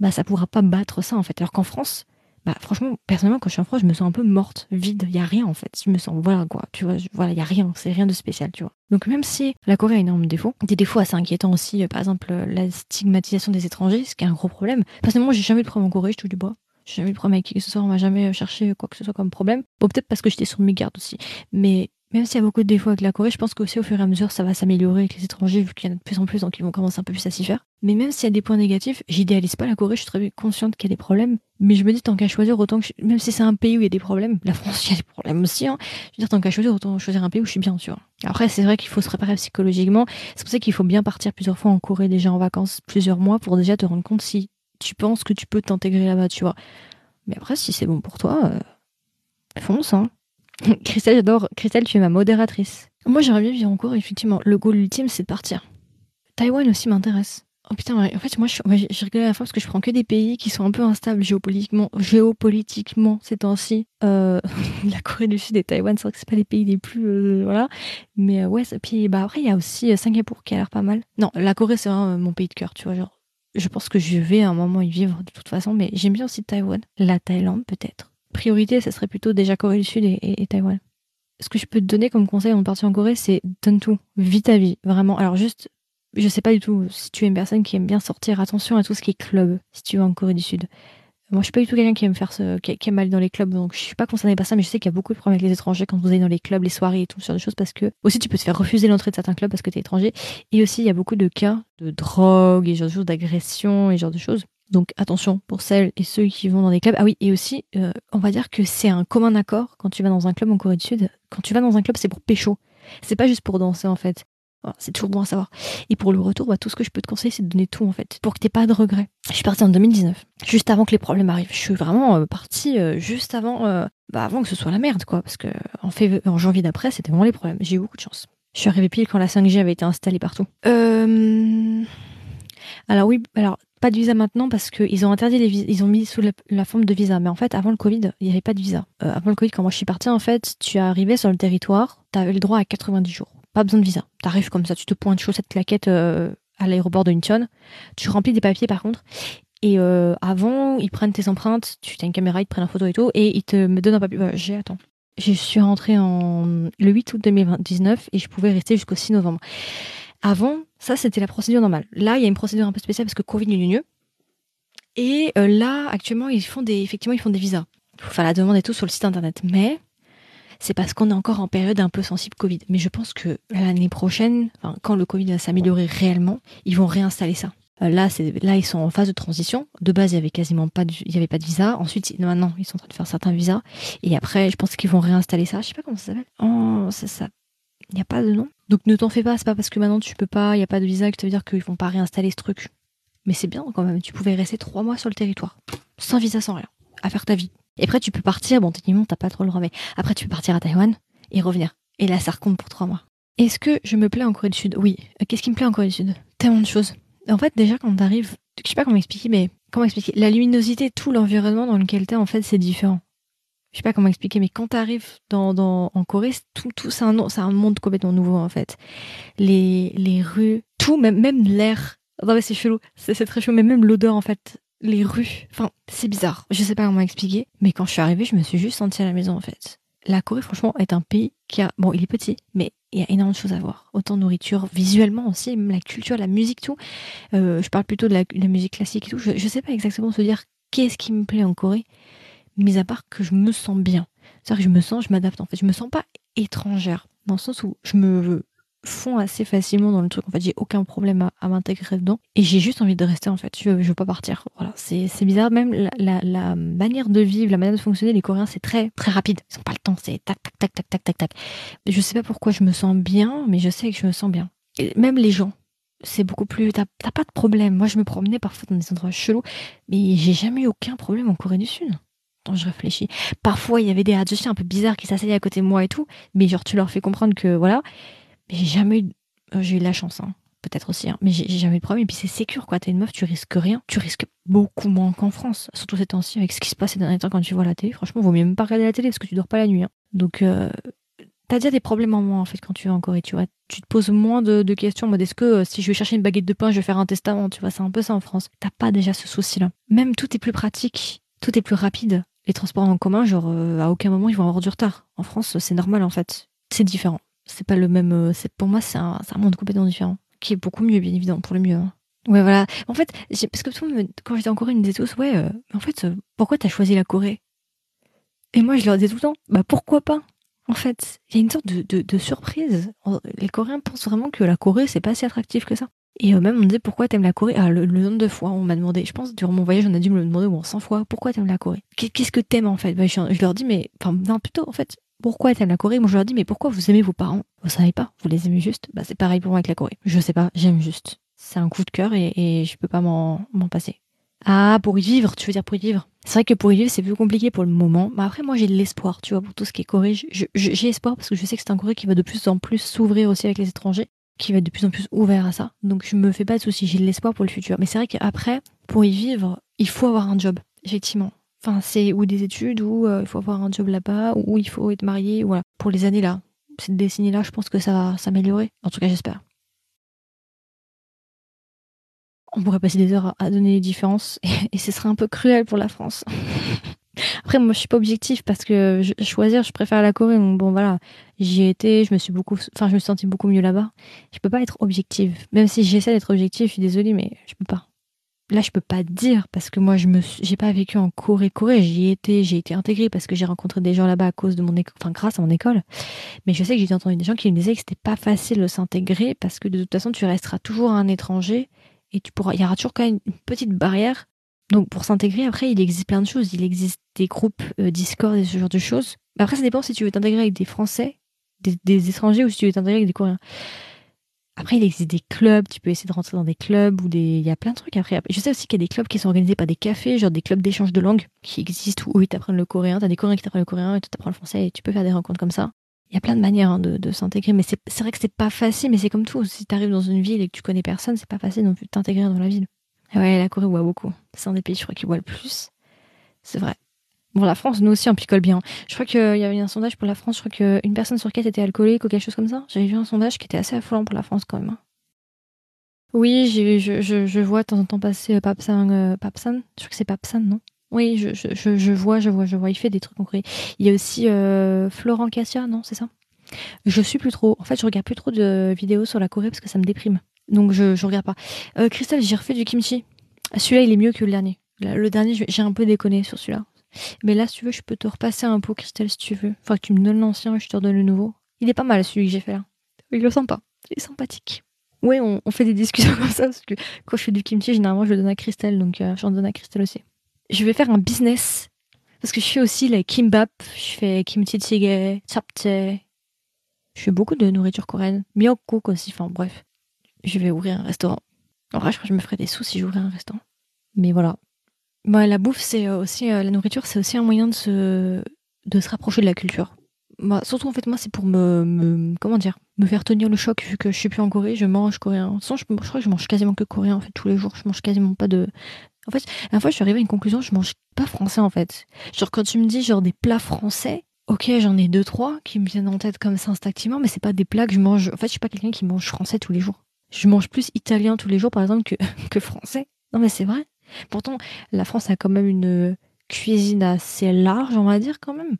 [SPEAKER 1] bah ça pourra pas battre ça en fait. Alors qu'en France, bah franchement personnellement quand je suis en France je me sens un peu morte vide. Il y a rien en fait. Je me sens voilà quoi. Tu vois voilà il y a rien. C'est rien de spécial tu vois. Donc même si la Corée a énormément de défauts des défauts assez inquiétants aussi euh, par exemple euh, la stigmatisation des étrangers ce qui est un gros problème. Personnellement j'ai jamais eu de problème en Corée je touche du bois. J'ai jamais eu de problème avec qui que ce soit. On m'a jamais cherché quoi que ce soit comme problème. Bon peut-être parce que j'étais sur mes gardes aussi. Mais même s'il y a beaucoup de défauts avec la Corée, je pense qu'aussi au fur et à mesure ça va s'améliorer avec les étrangers vu qu'il y en a de plus en plus donc ils vont commencer un peu plus à s'y faire. Mais même s'il y a des points négatifs, j'idéalise pas la Corée, je suis très consciente qu'il y a des problèmes, mais je me dis tant qu'à choisir autant que je... même si c'est un pays où il y a des problèmes, la France il y a des problèmes aussi hein. Je veux dire tant qu'à choisir autant choisir un pays où je suis bien, tu vois. Après c'est vrai qu'il faut se préparer psychologiquement, c'est pour ça qu'il faut bien partir plusieurs fois en Corée déjà en vacances plusieurs mois pour déjà te rendre compte si tu penses que tu peux t'intégrer là-bas, tu vois. Mais après si c'est bon pour toi, euh... fonce hein. Christelle, j'adore. Christelle, tu es ma modératrice. Moi, j'aimerais bien vivre en Corée, effectivement. Le goal ultime, c'est de partir. Taïwan aussi m'intéresse. Oh putain, en fait, moi, je, je à la fois parce que je prends que des pays qui sont un peu instables géopolitiquement, géopolitiquement ces temps-ci. Euh, la Corée du Sud et Taïwan, c'est vrai que c'est pas les pays les plus, euh, voilà. Mais euh, ouais, puis bah après, il y a aussi Singapour qui a l'air pas mal. Non, la Corée, c'est vraiment mon pays de cœur, tu vois. Je pense que je vais à un moment y vivre de toute façon, mais j'aime bien aussi Taïwan. La Thaïlande, peut-être priorité, ça serait plutôt déjà Corée du Sud et, et, Taïwan. Ce que je peux te donner comme conseil en partant en Corée, c'est donne tout, vis ta vie, vraiment. Alors juste, je sais pas du tout si tu es une personne qui aime bien sortir, attention à tout ce qui est club, si tu vas en Corée du Sud. Moi, je suis pas du tout quelqu'un qui aime faire ce, qui, aime aller dans les clubs, donc je suis pas concernée par ça, mais je sais qu'il y a beaucoup de problèmes avec les étrangers quand vous allez dans les clubs, les soirées et tout ce genre de choses, parce que aussi tu peux te faire refuser l'entrée de certains clubs parce que tu es étranger, et aussi il y a beaucoup de cas de drogue et genre de choses, d'agression et genre de choses. Donc attention pour celles et ceux qui vont dans des clubs. Ah oui, et aussi, euh, on va dire que c'est un commun accord quand tu vas dans un club en Corée du Sud. Quand tu vas dans un club, c'est pour pécho. C'est pas juste pour danser en fait. C'est toujours bon à savoir. Et pour le retour, bah, tout ce que je peux te conseiller, c'est de donner tout en fait, pour que t'aies pas de regrets. Je suis partie en 2019, juste avant que les problèmes arrivent. Je suis vraiment euh, partie euh, juste avant, euh, bah, avant que ce soit la merde, quoi. Parce que en, en janvier d'après, c'était vraiment les problèmes. J'ai eu beaucoup de chance. Je suis arrivée pile quand la 5G avait été installée partout. Alors oui, alors pas de visa maintenant parce qu'ils ont interdit les visas, ils ont mis sous la, forme de visa. Mais en fait, avant le Covid, il n'y avait pas de visa. Euh, avant le Covid, quand moi je suis partie, en fait, tu arrivais sur le territoire, tu avais le droit à 90 jours. Pas besoin de visa. Tu arrives comme ça, tu te pointes chaud cette claquette euh, à l'aéroport de Incheon. Tu remplis des papiers par contre. Et euh, avant, ils prennent tes empreintes, tu as une caméra, ils te prennent en photo et tout, et ils te me donnent un papier. J'ai, attends. Je suis rentrée en le 8 août 2019 et je pouvais rester jusqu'au 6 novembre. Avant, ça c'était la procédure normale. Là, il y a une procédure un peu spéciale parce que Covid est mieux. Et euh, là, actuellement, ils font des, effectivement, ils font des visas. Il faut faire la demande et tout sur le site internet. Mais c'est parce qu'on est encore en période un peu sensible Covid. Mais je pense que l'année prochaine, quand le Covid va s'améliorer réellement, ils vont réinstaller ça. Euh, là, là ils sont en phase de transition. De base, il y avait quasiment pas de, il y avait pas de visa. Ensuite, maintenant, ils sont en train de faire certains visas. Et après, je pense qu'ils vont réinstaller ça. Je sais pas comment ça s'appelle. Oh, ça. Il n'y a pas de nom. Donc ne t'en fais pas. C'est pas parce que maintenant tu peux pas, il y a pas de visa que ça veut dire qu'ils vont pas réinstaller ce truc. Mais c'est bien quand même. Tu pouvais rester trois mois sur le territoire, sans visa, sans rien, à faire ta vie. Et après, tu peux partir. Bon, techniquement, t'as pas trop le droit, mais après, tu peux partir à Taïwan et revenir. Et là, ça recompte pour trois mois. Est-ce que je me plais en Corée du Sud? Oui. Qu'est-ce qui me plaît en Corée du Sud? Tellement de choses. En fait, déjà, quand t'arrives, je sais pas comment expliquer, mais comment expliquer? La luminosité, tout l'environnement dans lequel t'es, en fait, c'est différent. Je sais pas comment expliquer, mais quand t'arrives dans, dans, en Corée, tout, tout, c'est un, un monde complètement nouveau, en fait. Les, les rues, tout, même, même l'air. Non, mais c'est chelou. C'est, très chelou, mais même l'odeur, en fait. Les rues. Enfin, c'est bizarre. Je sais pas comment expliquer. Mais quand je suis arrivée, je me suis juste sentie à la maison, en fait. La Corée, franchement, est un pays qui a, bon, il est petit, mais il y a énormément de choses à voir. Autant nourriture, visuellement aussi, même la culture, la musique, tout. Euh, je parle plutôt de la, la, musique classique et tout. Je, je sais pas exactement se dire qu'est-ce qui me plaît en Corée, mis à part que je me sens bien. C'est-à-dire que je me sens, je m'adapte en fait. Je me sens pas étrangère, dans le sens où je me fonds assez facilement dans le truc. En fait, j'ai aucun problème à, m'intégrer dedans. Et j'ai juste envie de rester, en fait. Je veux, veux pas partir. Voilà. C'est, bizarre. Même la, manière de vivre, la manière de fonctionner, les Coréens, c'est très, très rapide. Ils ont pas le temps. C'est tac, tac, tac, tac, tac, tac, tac. Je sais pas pourquoi je me sens bien, mais je sais que je me sens bien. Même les gens. C'est beaucoup plus. T'as pas de problème. Moi, je me promenais parfois dans des endroits chelous, mais j'ai jamais eu aucun problème en Corée du Sud je réfléchis. Parfois, il y avait des adjectifs un peu bizarres qui s'asseyaient à côté de moi et tout, mais genre, tu leur fais comprendre que voilà. Mais j'ai jamais eu. J'ai eu de la chance, hein. peut-être aussi, hein. mais j'ai jamais eu de problème. Et puis c'est sécure, quoi. T'es une meuf, tu risques rien. Tu risques beaucoup moins qu'en France. Surtout ces temps-ci, avec ce qui se passe ces derniers temps quand tu vois la télé. Franchement, vaut mieux même pas regarder la télé parce que tu dors pas la nuit. Hein. Donc, euh, t'as déjà des problèmes en moins, en fait, quand tu es en Corée, tu vois. Tu te poses moins de, questions en est-ce que euh, si je vais chercher une baguette de pain, je vais faire un testament, tu vois. C'est un peu ça en France. T'as pas déjà ce souci-là. Même tout est plus pratique, tout est plus rapide les transports en commun, genre euh, à aucun moment ils vont avoir du retard. En France, c'est normal en fait. C'est différent. C'est pas le même. Euh, pour moi, c'est un, monde complètement différent, qui est beaucoup mieux, bien évidemment, pour le mieux. Hein. Ouais, voilà. En fait, parce que tout le monde, quand j'étais en Corée, ils me disaient tous, ouais, euh, en fait, pourquoi t'as choisi la Corée? Et moi, je leur disais tout le temps, bah pourquoi pas? En fait, il y a une sorte de, de, de surprise. Les Coréens pensent vraiment que la Corée, c'est pas si attractif que ça. Et euh, même on me disait pourquoi t'aimes la Corée? Ah le, nombre de fois on m'a demandé, je pense durant mon voyage on a dû me le demander au moins 100 fois, pourquoi t'aimes la Corée? Qu'est-ce que t'aimes en fait? Bah, je, je, leur dis mais, enfin non plutôt en fait, pourquoi t'aimes la Corée? Moi je leur dis mais pourquoi vous aimez vos parents? Vous savez pas, vous les aimez juste? Bah c'est pareil pour moi avec la Corée. Je sais pas, j'aime juste. C'est un coup de cœur et, et je peux pas m'en passer. Ah, pour y vivre, tu veux dire pour y vivre? C'est vrai que pour y vivre, c'est plus compliqué pour le moment. Mais après, moi, j'ai de l'espoir, tu vois, pour tout ce qui est Corée. J'ai espoir parce que je sais que c'est un Corée qui va de plus en plus s'ouvrir aussi avec les étrangers qui va être de plus en plus ouvert à ça. Donc je me fais pas de soucis, j'ai de l'espoir pour le futur. Mais c'est vrai qu'après, pour y vivre, il faut avoir un job, effectivement. Enfin, c'est ou des études, ou euh, il faut avoir un job là-bas, ou il faut être marié, voilà. Pour les années là, cette décennie-là, je pense que ça va s'améliorer. En tout cas, j'espère. On pourrait passer des heures à donner les différences, et, et ce serait un peu cruel pour la France. Après, moi, je suis pas objectif parce que je, choisir, je préfère la Corée. Donc bon, voilà, j'y ai été, je me suis beaucoup, enfin, je me suis sentie beaucoup mieux là-bas. Je peux pas être objective, même si j'essaie d'être objective. Je suis désolée, mais je peux pas. Là, je peux pas dire parce que moi, je me, j'ai pas vécu en Corée, Corée. J'y ai été, j'ai été intégrée parce que j'ai rencontré des gens là-bas à cause de mon école, enfin, grâce à mon école. Mais je sais que j'ai entendu des gens qui me disaient que c'était pas facile de s'intégrer parce que de toute façon, tu resteras toujours un étranger et tu pourras, il y aura toujours quand même une petite barrière donc pour s'intégrer, après, il existe plein de choses. Il existe des groupes euh, Discord et ce genre de choses. Après, ça dépend si tu veux t'intégrer avec des Français, des, étrangers, ou si tu veux t'intégrer avec des Coréens. Après, il existe des clubs. Tu peux essayer de rentrer dans des clubs ou des. Il y a plein de trucs après. Je sais aussi qu'il y a des clubs qui sont organisés par des cafés, genre des clubs d'échange de langue qui existent où ils t'apprennent le coréen. T'as des Coréens qui t'apprennent le coréen et tu t'apprends le français et tu peux faire des rencontres comme ça. Il y a plein de manières hein, de, de s'intégrer, mais c'est vrai que c'est pas facile, mais c'est comme tout. Si t'arrives dans une ville et que tu connais personne, c'est pas facile non plus de t'intégrer dans la ville. Ouais, la Corée boit beaucoup. C'est un des pays, je crois, qui boit le plus. C'est vrai. Bon, la France, nous aussi, on picole bien. Je crois qu'il y avait un sondage pour la France, je crois qu'une personne sur quatre était alcoolique ou quelque chose comme ça. J'avais vu un sondage qui était assez affolant pour la France quand même. Hein. Oui, je, vois de temps en temps passer Papsan, euh, Papsan. Je crois que c'est Papsan, non? Oui, je, vois, je vois, je vois. Il fait des trucs Corée. Il y a aussi euh, Florent Cassia, non C'est ça? Je suis plus trop. En fait, je regarde plus trop de vidéos sur la Corée parce que ça me déprime. Donc je, je regarde pas. Euh, Christelle, j'ai refait du kimchi. Celui-là, il est mieux que le dernier. Le dernier, j'ai un peu déconné sur celui-là. Mais là, si tu veux, je peux te repasser un pot, Christelle, si tu veux. Enfin, que tu me donnes l'ancien et je te redonne le nouveau. Il est pas mal, celui que j'ai fait là. Il le sent pas. Il est sympathique. Ouais, on, fait des discussions comme ça parce que quand je fais du kimchi, généralement je le donne à Christelle, donc euh, j'en donne à Christelle aussi. Je vais faire un business parce que je fais aussi les kimbap, je fais kimchi jjigae, japchae. Je fais beaucoup de nourriture coréenne, miyeokguk aussi, enfin bref. Je vais ouvrir un restaurant. En vrai, je crois que je me ferais des sous si j'ouvrais un restaurant. Mais voilà. Bah, la bouffe, c'est euh, aussi euh, la nourriture, c'est aussi un moyen de se de se rapprocher de la culture. Bah, surtout en fait, moi, c'est pour me, me comment dire, me faire tenir le choc vu que je suis plus en Corée, je mange coréen. Sans, je, crois que je mange quasiment que coréen en fait tous les jours. Je mange quasiment pas de. En fait, la fois, je suis arrivée à une conclusion, je mange pas français en fait. Genre quand tu me dis genre des plats français, ok, j'en ai deux trois qui me viennent en tête comme ça instinctivement, mais c'est pas des plats que je mange. En fait, je suis pas quelqu'un qui mange français tous les jours. Je mange plus italien tous les jours par exemple que que français. Non mais c'est vrai. Pourtant, la France a quand même une cuisine assez large, on va dire quand même.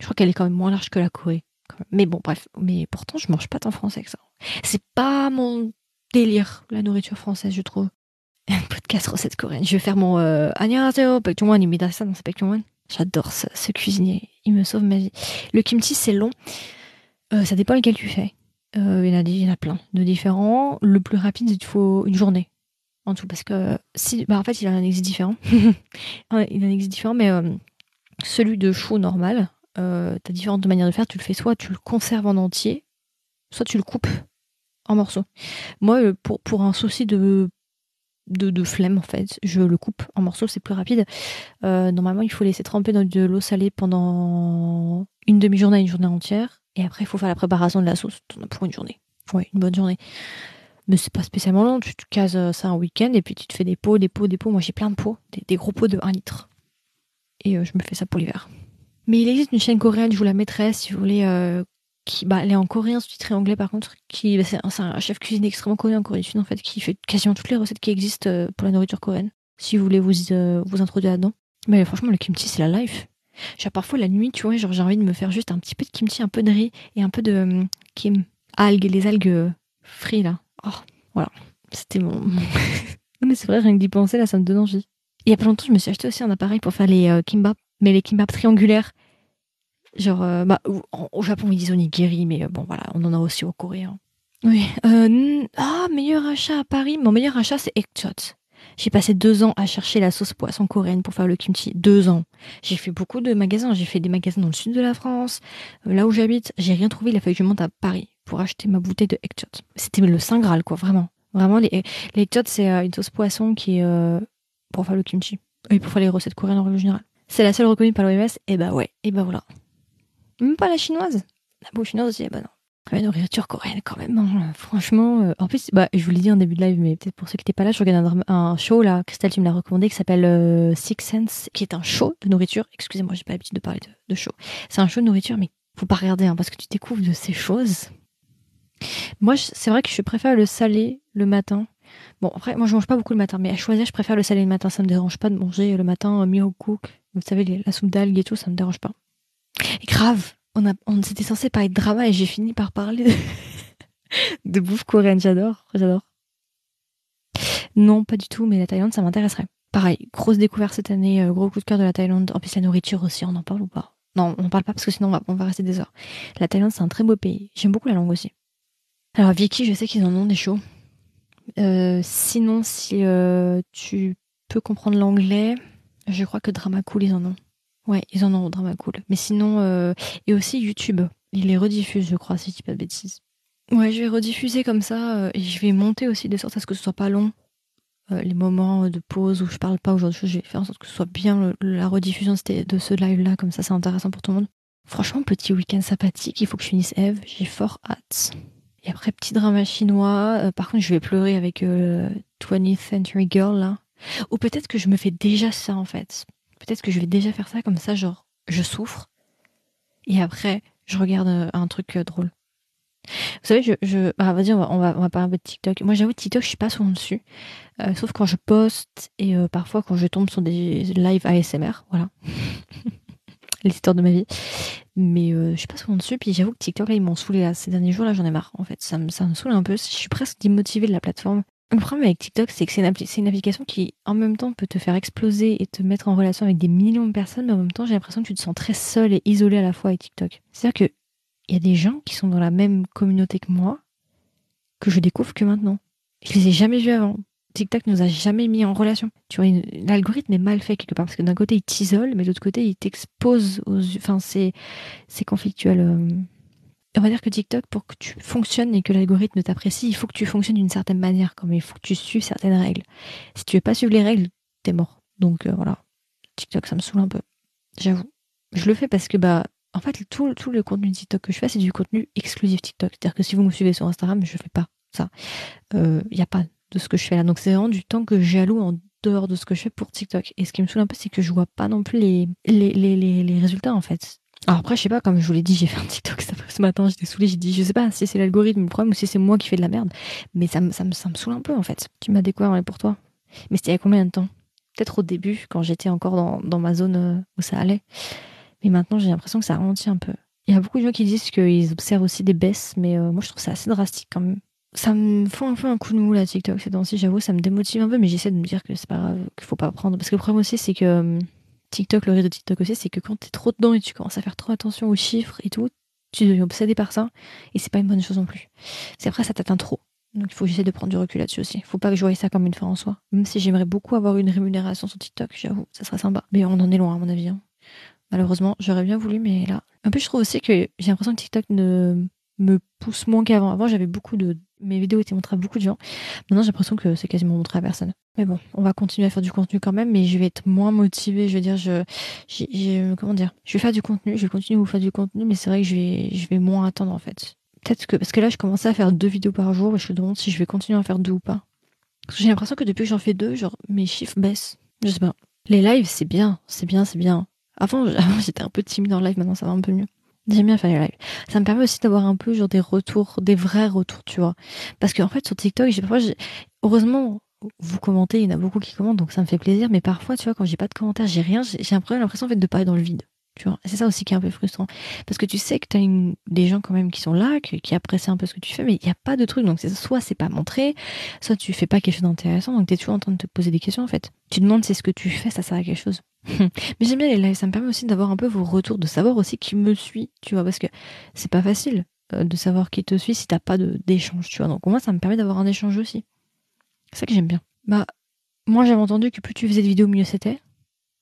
[SPEAKER 1] Je crois qu'elle est quand même moins large que la Corée. quand même. Mais bon, bref. Mais pourtant, je mange pas tant français que ça. C'est pas mon délire, la nourriture française, je trouve. Un podcast recettes coréennes. Je vais faire mon euh, 안녕하세요, 백종원 imita ça, non, c'est 백종원. J'adore ce, ce cuisinier. Il me sauve ma vie. Le kimchi, c'est long. Euh, ça dépend lequel tu fais. Euh, il, y en a, il a plein de différents. Le plus rapide, il faut une journée en tout. Parce que si, bah en fait, il en existe différents. il en existe différents, mais euh, celui de chou normal, euh, t'as différentes manières de faire. Tu le fais soit tu le conserves en entier, soit tu le coupes en morceaux. Moi, euh, pour, pour un souci de, de, de flemme, en fait, je le coupe en morceaux, c'est plus rapide. Normalement, il faut laisser tremper dans de l'eau salée pendant une demi-journée une journée entière. Et après, il faut faire la préparation de la sauce T'en as pour une journée. Une bonne journée. Mais c'est pas spécialement long. Tu te cases euh, ça un week-end et puis tu te fais des pots, des pots, des pots. Moi, j'ai plein de pots, des, gros pots de 1 litre. Et euh, je me fais ça pour l'hiver. Mais il existe une chaîne coréenne, je vous la mettrai si vous voulez. euh, qui, bah, elle est en coréen sous-titré anglais par contre. Qui, bah, c'est un, chef cuisinier extrêmement connu en Corée du Sud en fait, qui fait quasiment toutes les recettes qui existent pour la nourriture coréenne. Si vous voulez vous vous introduire là-dedans. Mais franchement, le kimchi c'est la life. Genre parfois la nuit, tu vois, genre j'ai envie de me faire juste un petit peu de kimchi, un peu de riz et un peu de euh, kim algues, les algues euh, frites là. Oh, voilà. C'était mon. non mais c'est vrai, rien que d'y penser là, ça me donne envie. Il y a pas longtemps, je me suis acheté aussi un appareil pour faire les euh, kimbap, mais les kimbap triangulaires. Genre, euh, bah, au, Japon, ils disent onigiri, mais euh, bon, voilà, on en a aussi au coréen. Oui. Ah, meilleur achat à Paris. Mon meilleur achat, c'est Ekchot. J'ai passé deux ans à chercher la sauce poisson coréenne pour faire le kimchi. Deux ans. J'ai fait beaucoup de magasins. J'ai fait des magasins dans le sud de la France, euh, là où j'habite. J'ai rien trouvé. Il a fallu que je monte à Paris pour acheter ma bouteille de Ekchot. C'était le saint graal, quoi, vraiment. Vraiment, les, les c'est euh, une sauce poisson qui est euh, pour faire le kimchi. Et pour faire les recettes coréennes en règle générale. C'est la seule reconnue par l'OMS. Et bah ouais. Et bah voilà. Même pas la chinoise. La bouffe chinoise aussi, eh bah non. La nourriture coréenne quand même, hein. franchement. euh, En plus, bah, je vous l'ai dit en début de live, mais peut-être pour ceux qui n'étaient pas là, je regarde un, show là, Christelle, tu me l'as recommandé, qui s'appelle euh, Six Sense, qui est un show de nourriture. Excusez-moi, j'ai pas l'habitude de parler de, show. C'est un show de nourriture, mais faut pas regarder, hein, parce que tu découvres de ces choses. Moi, c'est vrai que je préfère le salé le matin. Bon, après, moi, je mange pas beaucoup le matin, mais à choisir, je préfère le salé le matin. Ça me dérange pas de manger le matin euh, mirecook. Vous savez, la soupe d'algues et tout, ça me dérange pas. Et grave, on, a, on s'était censé parler de drama et j'ai fini par parler de, bouffe coréenne. J'adore, j'adore. Non, pas du tout, mais la Thaïlande, ça m'intéresserait. Pareil, grosse découverte cette année, euh, gros coup de cœur de la Thaïlande. En plus, la nourriture aussi, on en parle ou pas? Non, on en parle pas parce que sinon on va, on va rester des heures. La Thaïlande, c'est un très beau pays. J'aime beaucoup la langue aussi. Alors, Vicky, je sais qu'ils en ont des shows. Euh, sinon, si euh, tu peux comprendre l'anglais, je crois que Drama Cool, ils en ont. Ouais, ils en ont Drama Cool. Mais sinon, euh, et aussi YouTube. Ils les rediffusent, je crois, si je dis pas de bêtises. Ouais, je vais rediffuser comme ça euh, et je vais monter aussi de sorte à ce que ce soit pas long. Euh, les moments de pause où je parle pas ou genre de je vais faire en sorte que ce soit bien la rediffusion de ce- live-là, comme ça c'est intéressant pour tout le monde. Franchement, petit week-end sympathique, il faut que je finisse Eve, j'ai fort hâte. Et après, petit drama chinois, par contre je vais pleurer avec euh, 20th Century Girl là. Ou peut-être que je me fais déjà ça en fait. Peut-être que je vais déjà faire ça comme ça, genre je souffre et après je regarde euh, un truc euh, drôle. Vous savez, je, je ah, vas-y, on va, on va, parler un peu de TikTok. Moi, j'avoue, TikTok, je suis pas souvent dessus. Euh, sauf quand je poste et parfois quand je tombe sur des lives ASMR, voilà. L'histoire de ma vie. Mais euh, je suis pas souvent dessus. Puis j'avoue que TikTok, là, ils m'ont saoulé là. Ces derniers jours, là, j'en ai marre. En fait, ça me, ça me saoule un peu. Je suis presque démotivée de la plateforme. Le problème avec TikTok, c'est que c'est une, application qui, en même temps, peut te faire exploser et te mettre en relation avec des millions de personnes, mais en même temps, j'ai l'impression que tu te sens très seul et isolé à la fois avec TikTok. C'est-à-dire que il y a des gens qui sont dans la même communauté que moi que je découvre que maintenant. Je les ai jamais vus avant. TikTok nous a jamais mis en relation. Tu vois, l'algorithme est mal fait quelque part parce que d'un côté il t'isole, mais de l'autre côté il t'expose aux. Enfin, c'est c'est conflictuel. euh. On va dire que TikTok, pour que tu fonctionnes et que l'algorithme t'apprécie, il faut que tu fonctionnes d'une certaine manière, comme il faut que tu suives certaines règles. Si tu veux pas suivre les règles, t'es mort. Donc euh, voilà, TikTok, ça me saoule un peu. J'avoue. Je le fais parce que bah en fait tout, le contenu TikTok que je fais, c'est du contenu exclusif TikTok. C'est-à-dire que si vous me suivez sur Instagram, je fais pas ça. Il n'y a pas de ce que je fais là. Donc c'est vraiment du temps que j'alloue en dehors de ce que je fais pour TikTok. Et ce qui me saoule un peu, c'est que je vois pas non plus les résultats en fait. Alors après, je sais pas, comme je vous l'ai dit, j'ai fait un TikTok ce matin, j'étais saoulée, j'ai dit, je sais pas si c'est l'algorithme le problème ou si c'est moi qui fais de la merde. Mais ça me, ça ça saoule un peu en fait. Tu m'as découvert, on est pour toi. Mais c'était il y a combien de temps? Peut-être au début, quand j'étais encore dans, ma zone euh, où ça allait. Mais maintenant, j'ai l'impression que ça ralentit un peu. Il y a beaucoup de gens qui disent qu'ils observent aussi des baisses, mais euh, moi je trouve ça assez drastique quand même. Ça me fait un peu un coup de mou là TikTok ces temps-ci, j'avoue, ça me démotive un peu, mais j'essaie de me dire que c'est pas grave, qu'il faut pas prendre. Parce que le problème aussi, c'est que euh, TikTok, le risque de TikTok aussi, c'est que quand t'es trop dedans et tu commences à faire trop attention aux chiffres et tout, tu deviens obsédé par ça, et c'est pas une bonne chose non plus. C'est après, ça t'atteint trop. Donc il faut que de prendre du recul là-dessus aussi. Faut pas que je voie ça comme une fin en soi. Même si j'aimerais beaucoup avoir une rémunération sur TikTok, j'avoue, ça serait sympa. Mais on en est loin à mon avis. hein. Malheureusement, j'aurais bien voulu, mais là. En plus, je trouve aussi que j'ai l'impression que TikTok ne me pousse moins qu'avant. Avant, j'avais beaucoup de. Mes vidéos étaient montrées à beaucoup de gens. Maintenant, j'ai l'impression que c'est quasiment montré à personne. Mais bon, on va continuer à faire du contenu quand même, mais je vais être moins motivée. Je veux dire, je. j'ai- comment dire Je vais faire du contenu, je vais continuer à vous faire du contenu, mais c'est vrai que je vais, je vais moins attendre en fait. Peut-être que. Parce que là, je commençais à faire deux vidéos par jour et je me demande si je vais continuer à faire deux ou pas. Parce que j'ai l'impression que depuis que j'en fais deux, genre, mes chiffres baissent. Je sais pas. Les lives, c'est bien, c'est bien, c'est bien. Avant, avant, j'étais un peu timide en live, maintenant ça va un peu mieux. J'aime bien faire les lives. Ça me permet aussi d'avoir un peu genre des retours, des vrais retours, tu vois. Parce qu'en fait, sur TikTok, parfois, heureusement, vous commentez, il y en a beaucoup qui commentent, donc ça me fait plaisir. Mais parfois, tu vois, quand j'ai pas de commentaires, j'ai rien, j'ai un peu l'impression en fait de parler dans le vide. Tu vois. C'est ça aussi qui est un peu frustrant. Parce que tu sais que t'as une, des gens quand même qui sont là, qui, apprécient un peu ce que tu fais, mais il n'y a pas de truc. Donc soit c'est pas montré, soit tu fais pas quelque chose d'intéressant, donc t'es toujours en train de te poser des questions en fait. Tu demandes si ce que tu fais, ça sert à quelque chose. Mais j'aime bien les lives, ça me permet aussi d'avoir un peu vos retours, de savoir aussi qui me suit, tu vois, parce que c'est pas facile euh, de savoir qui te suit si t'as pas d'échange, tu vois. Donc au moins ça me permet d'avoir un échange aussi. C'est ça que j'aime bien. Bah, moi j'avais entendu que plus tu faisais de vidéos, mieux c'était.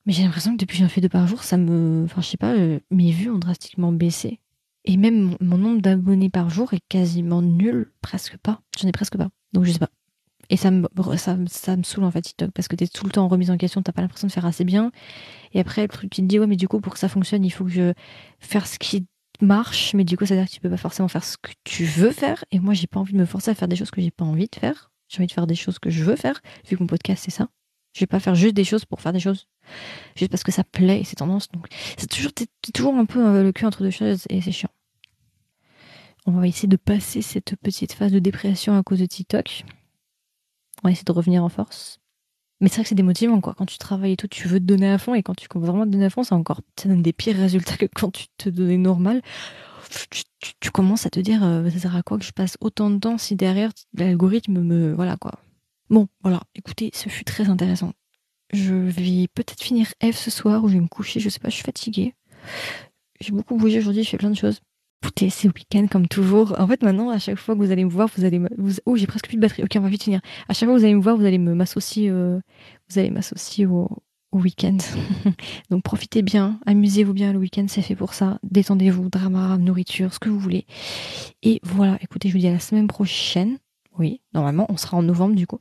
[SPEAKER 1] Mais j'ai l'impression que depuis que j'en fais deux par jour, ça me. Enfin, je sais pas, euh, mes vues ont drastiquement baissé. Et même mon nombre d'abonnés par jour est quasiment nul, presque pas. J'en ai presque pas. Donc je sais pas. Et ça me, ça, ça me saoule en fait TikTok parce que t'es tout le temps en remise en question, t'as pas l'impression de faire assez bien. Et après, le truc qui te dit, ouais, mais du coup, pour que ça fonctionne, il faut que je fasse ce qui marche. Mais du coup, ça veut dire que tu peux pas forcément faire ce que tu veux faire. Et moi, j'ai pas envie de me forcer à faire des choses que j'ai pas envie de faire. J'ai envie de faire des choses que je veux faire, vu que mon podcast, c'est ça. Je vais pas faire juste des choses pour faire des choses. Juste parce que ça plaît et c'est tendance. Donc, c'est toujours, t'es toujours un peu euh, le cul entre deux choses et c'est chiant. On va essayer de passer cette petite phase de dépression à cause de TikTok. On va essayer de revenir en force. Mais c'est vrai que c'est démotivant, quoi. Quand tu travailles et tout, tu veux te donner à fond, et quand tu commences vraiment à te donner à fond, c'est encore, ça donne des pires résultats que quand tu te donnais normal. Tu commences à te dire, euh, ça sert à quoi que je passe autant de temps si derrière l'algorithme me, voilà, quoi. Bon, voilà. Écoutez, ce fut très intéressant. Je vais peut-être finir F ce soir, ou je vais me coucher, je sais pas, je suis fatiguée. J'ai beaucoup bougé aujourd'hui, je fais plein de choses. Écoutez, c'est week-end comme toujours. En fait, maintenant, à chaque fois que vous allez me voir, vous allez Oh, j'ai presque plus de batterie. Ok, on va vite finir. À chaque fois que vous allez me voir, vous allez m'associer, euh, vous allez m'associer au, au week-end. Donc profitez bien, amusez-vous bien le week-end, c'est fait pour ça. Détendez-vous, drama, nourriture, ce que vous voulez. Et voilà, écoutez, je vous dis à la semaine prochaine. Oui, normalement, on sera en novembre du coup.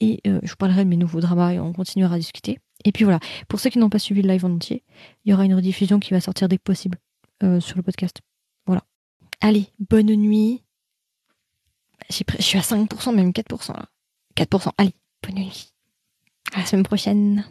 [SPEAKER 1] Et euh, je vous parlerai de mes nouveaux dramas et on continuera à discuter. Et puis voilà, pour ceux qui n'ont pas suivi le live en entier, il y aura une rediffusion qui va sortir dès que possible euh, sur le podcast. Allez, bonne nuit. Pris- Je suis à 5%, même 4% là. 4%, allez, bonne nuit. À la semaine prochaine.